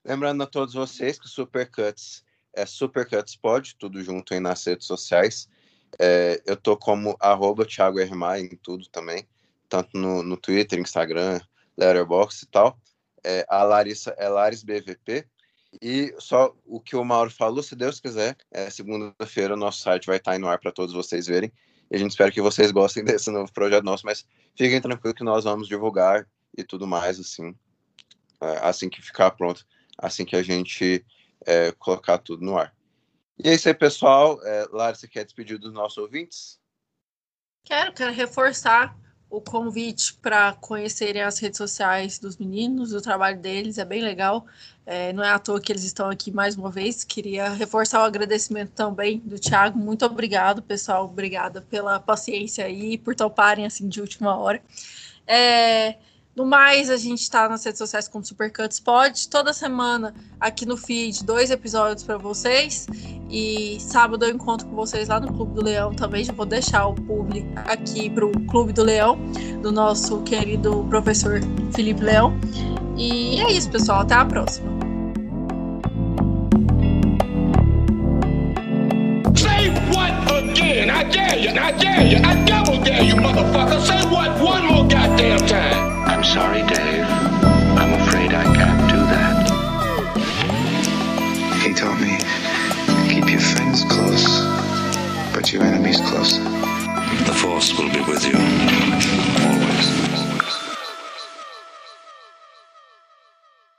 Lembrando a todos vocês que o Supercuts é Supercuts Pod, tudo junto aí nas redes sociais. É, eu tô como arroba Thiago Hermai em tudo também, tanto no, no Twitter, Instagram, Letterboxd e tal. É, a Larissa é Laris BVP. E só o que o Mauro falou, se Deus quiser, é, segunda-feira o nosso site vai estar aí no ar para todos vocês verem. E a gente espera que vocês gostem desse novo projeto nosso, mas fiquem tranquilos que nós vamos divulgar e tudo mais, assim, é, assim que ficar pronto, assim que a gente é, colocar tudo no ar. E é isso aí, pessoal. É, Lara, você quer despedir dos nossos ouvintes? Quero, quero reforçar o convite para conhecerem as redes sociais dos meninos, o trabalho deles é bem legal. É, não é à toa que eles estão aqui mais uma vez. Queria reforçar o agradecimento também do Thiago. Muito obrigado, pessoal. Obrigada pela paciência aí, por toparem assim de última hora. É, no mais, a gente está nas redes sociais como Supercuts Pod. Toda semana aqui no feed, dois episódios para vocês. E sábado eu encontro com vocês lá no Clube do Leão também. Já vou deixar o publi aqui para o Clube do Leão, do nosso querido professor Felipe Leão. E é isso, pessoal. Até a próxima. Say what again? I dare you. I dare you. I double dare you, motherfucker. Say what one more goddamn time. I'm sorry, Dave. I'm afraid I can't do that. He taught me keep your friends close, but your enemies closer. The Force will be with you.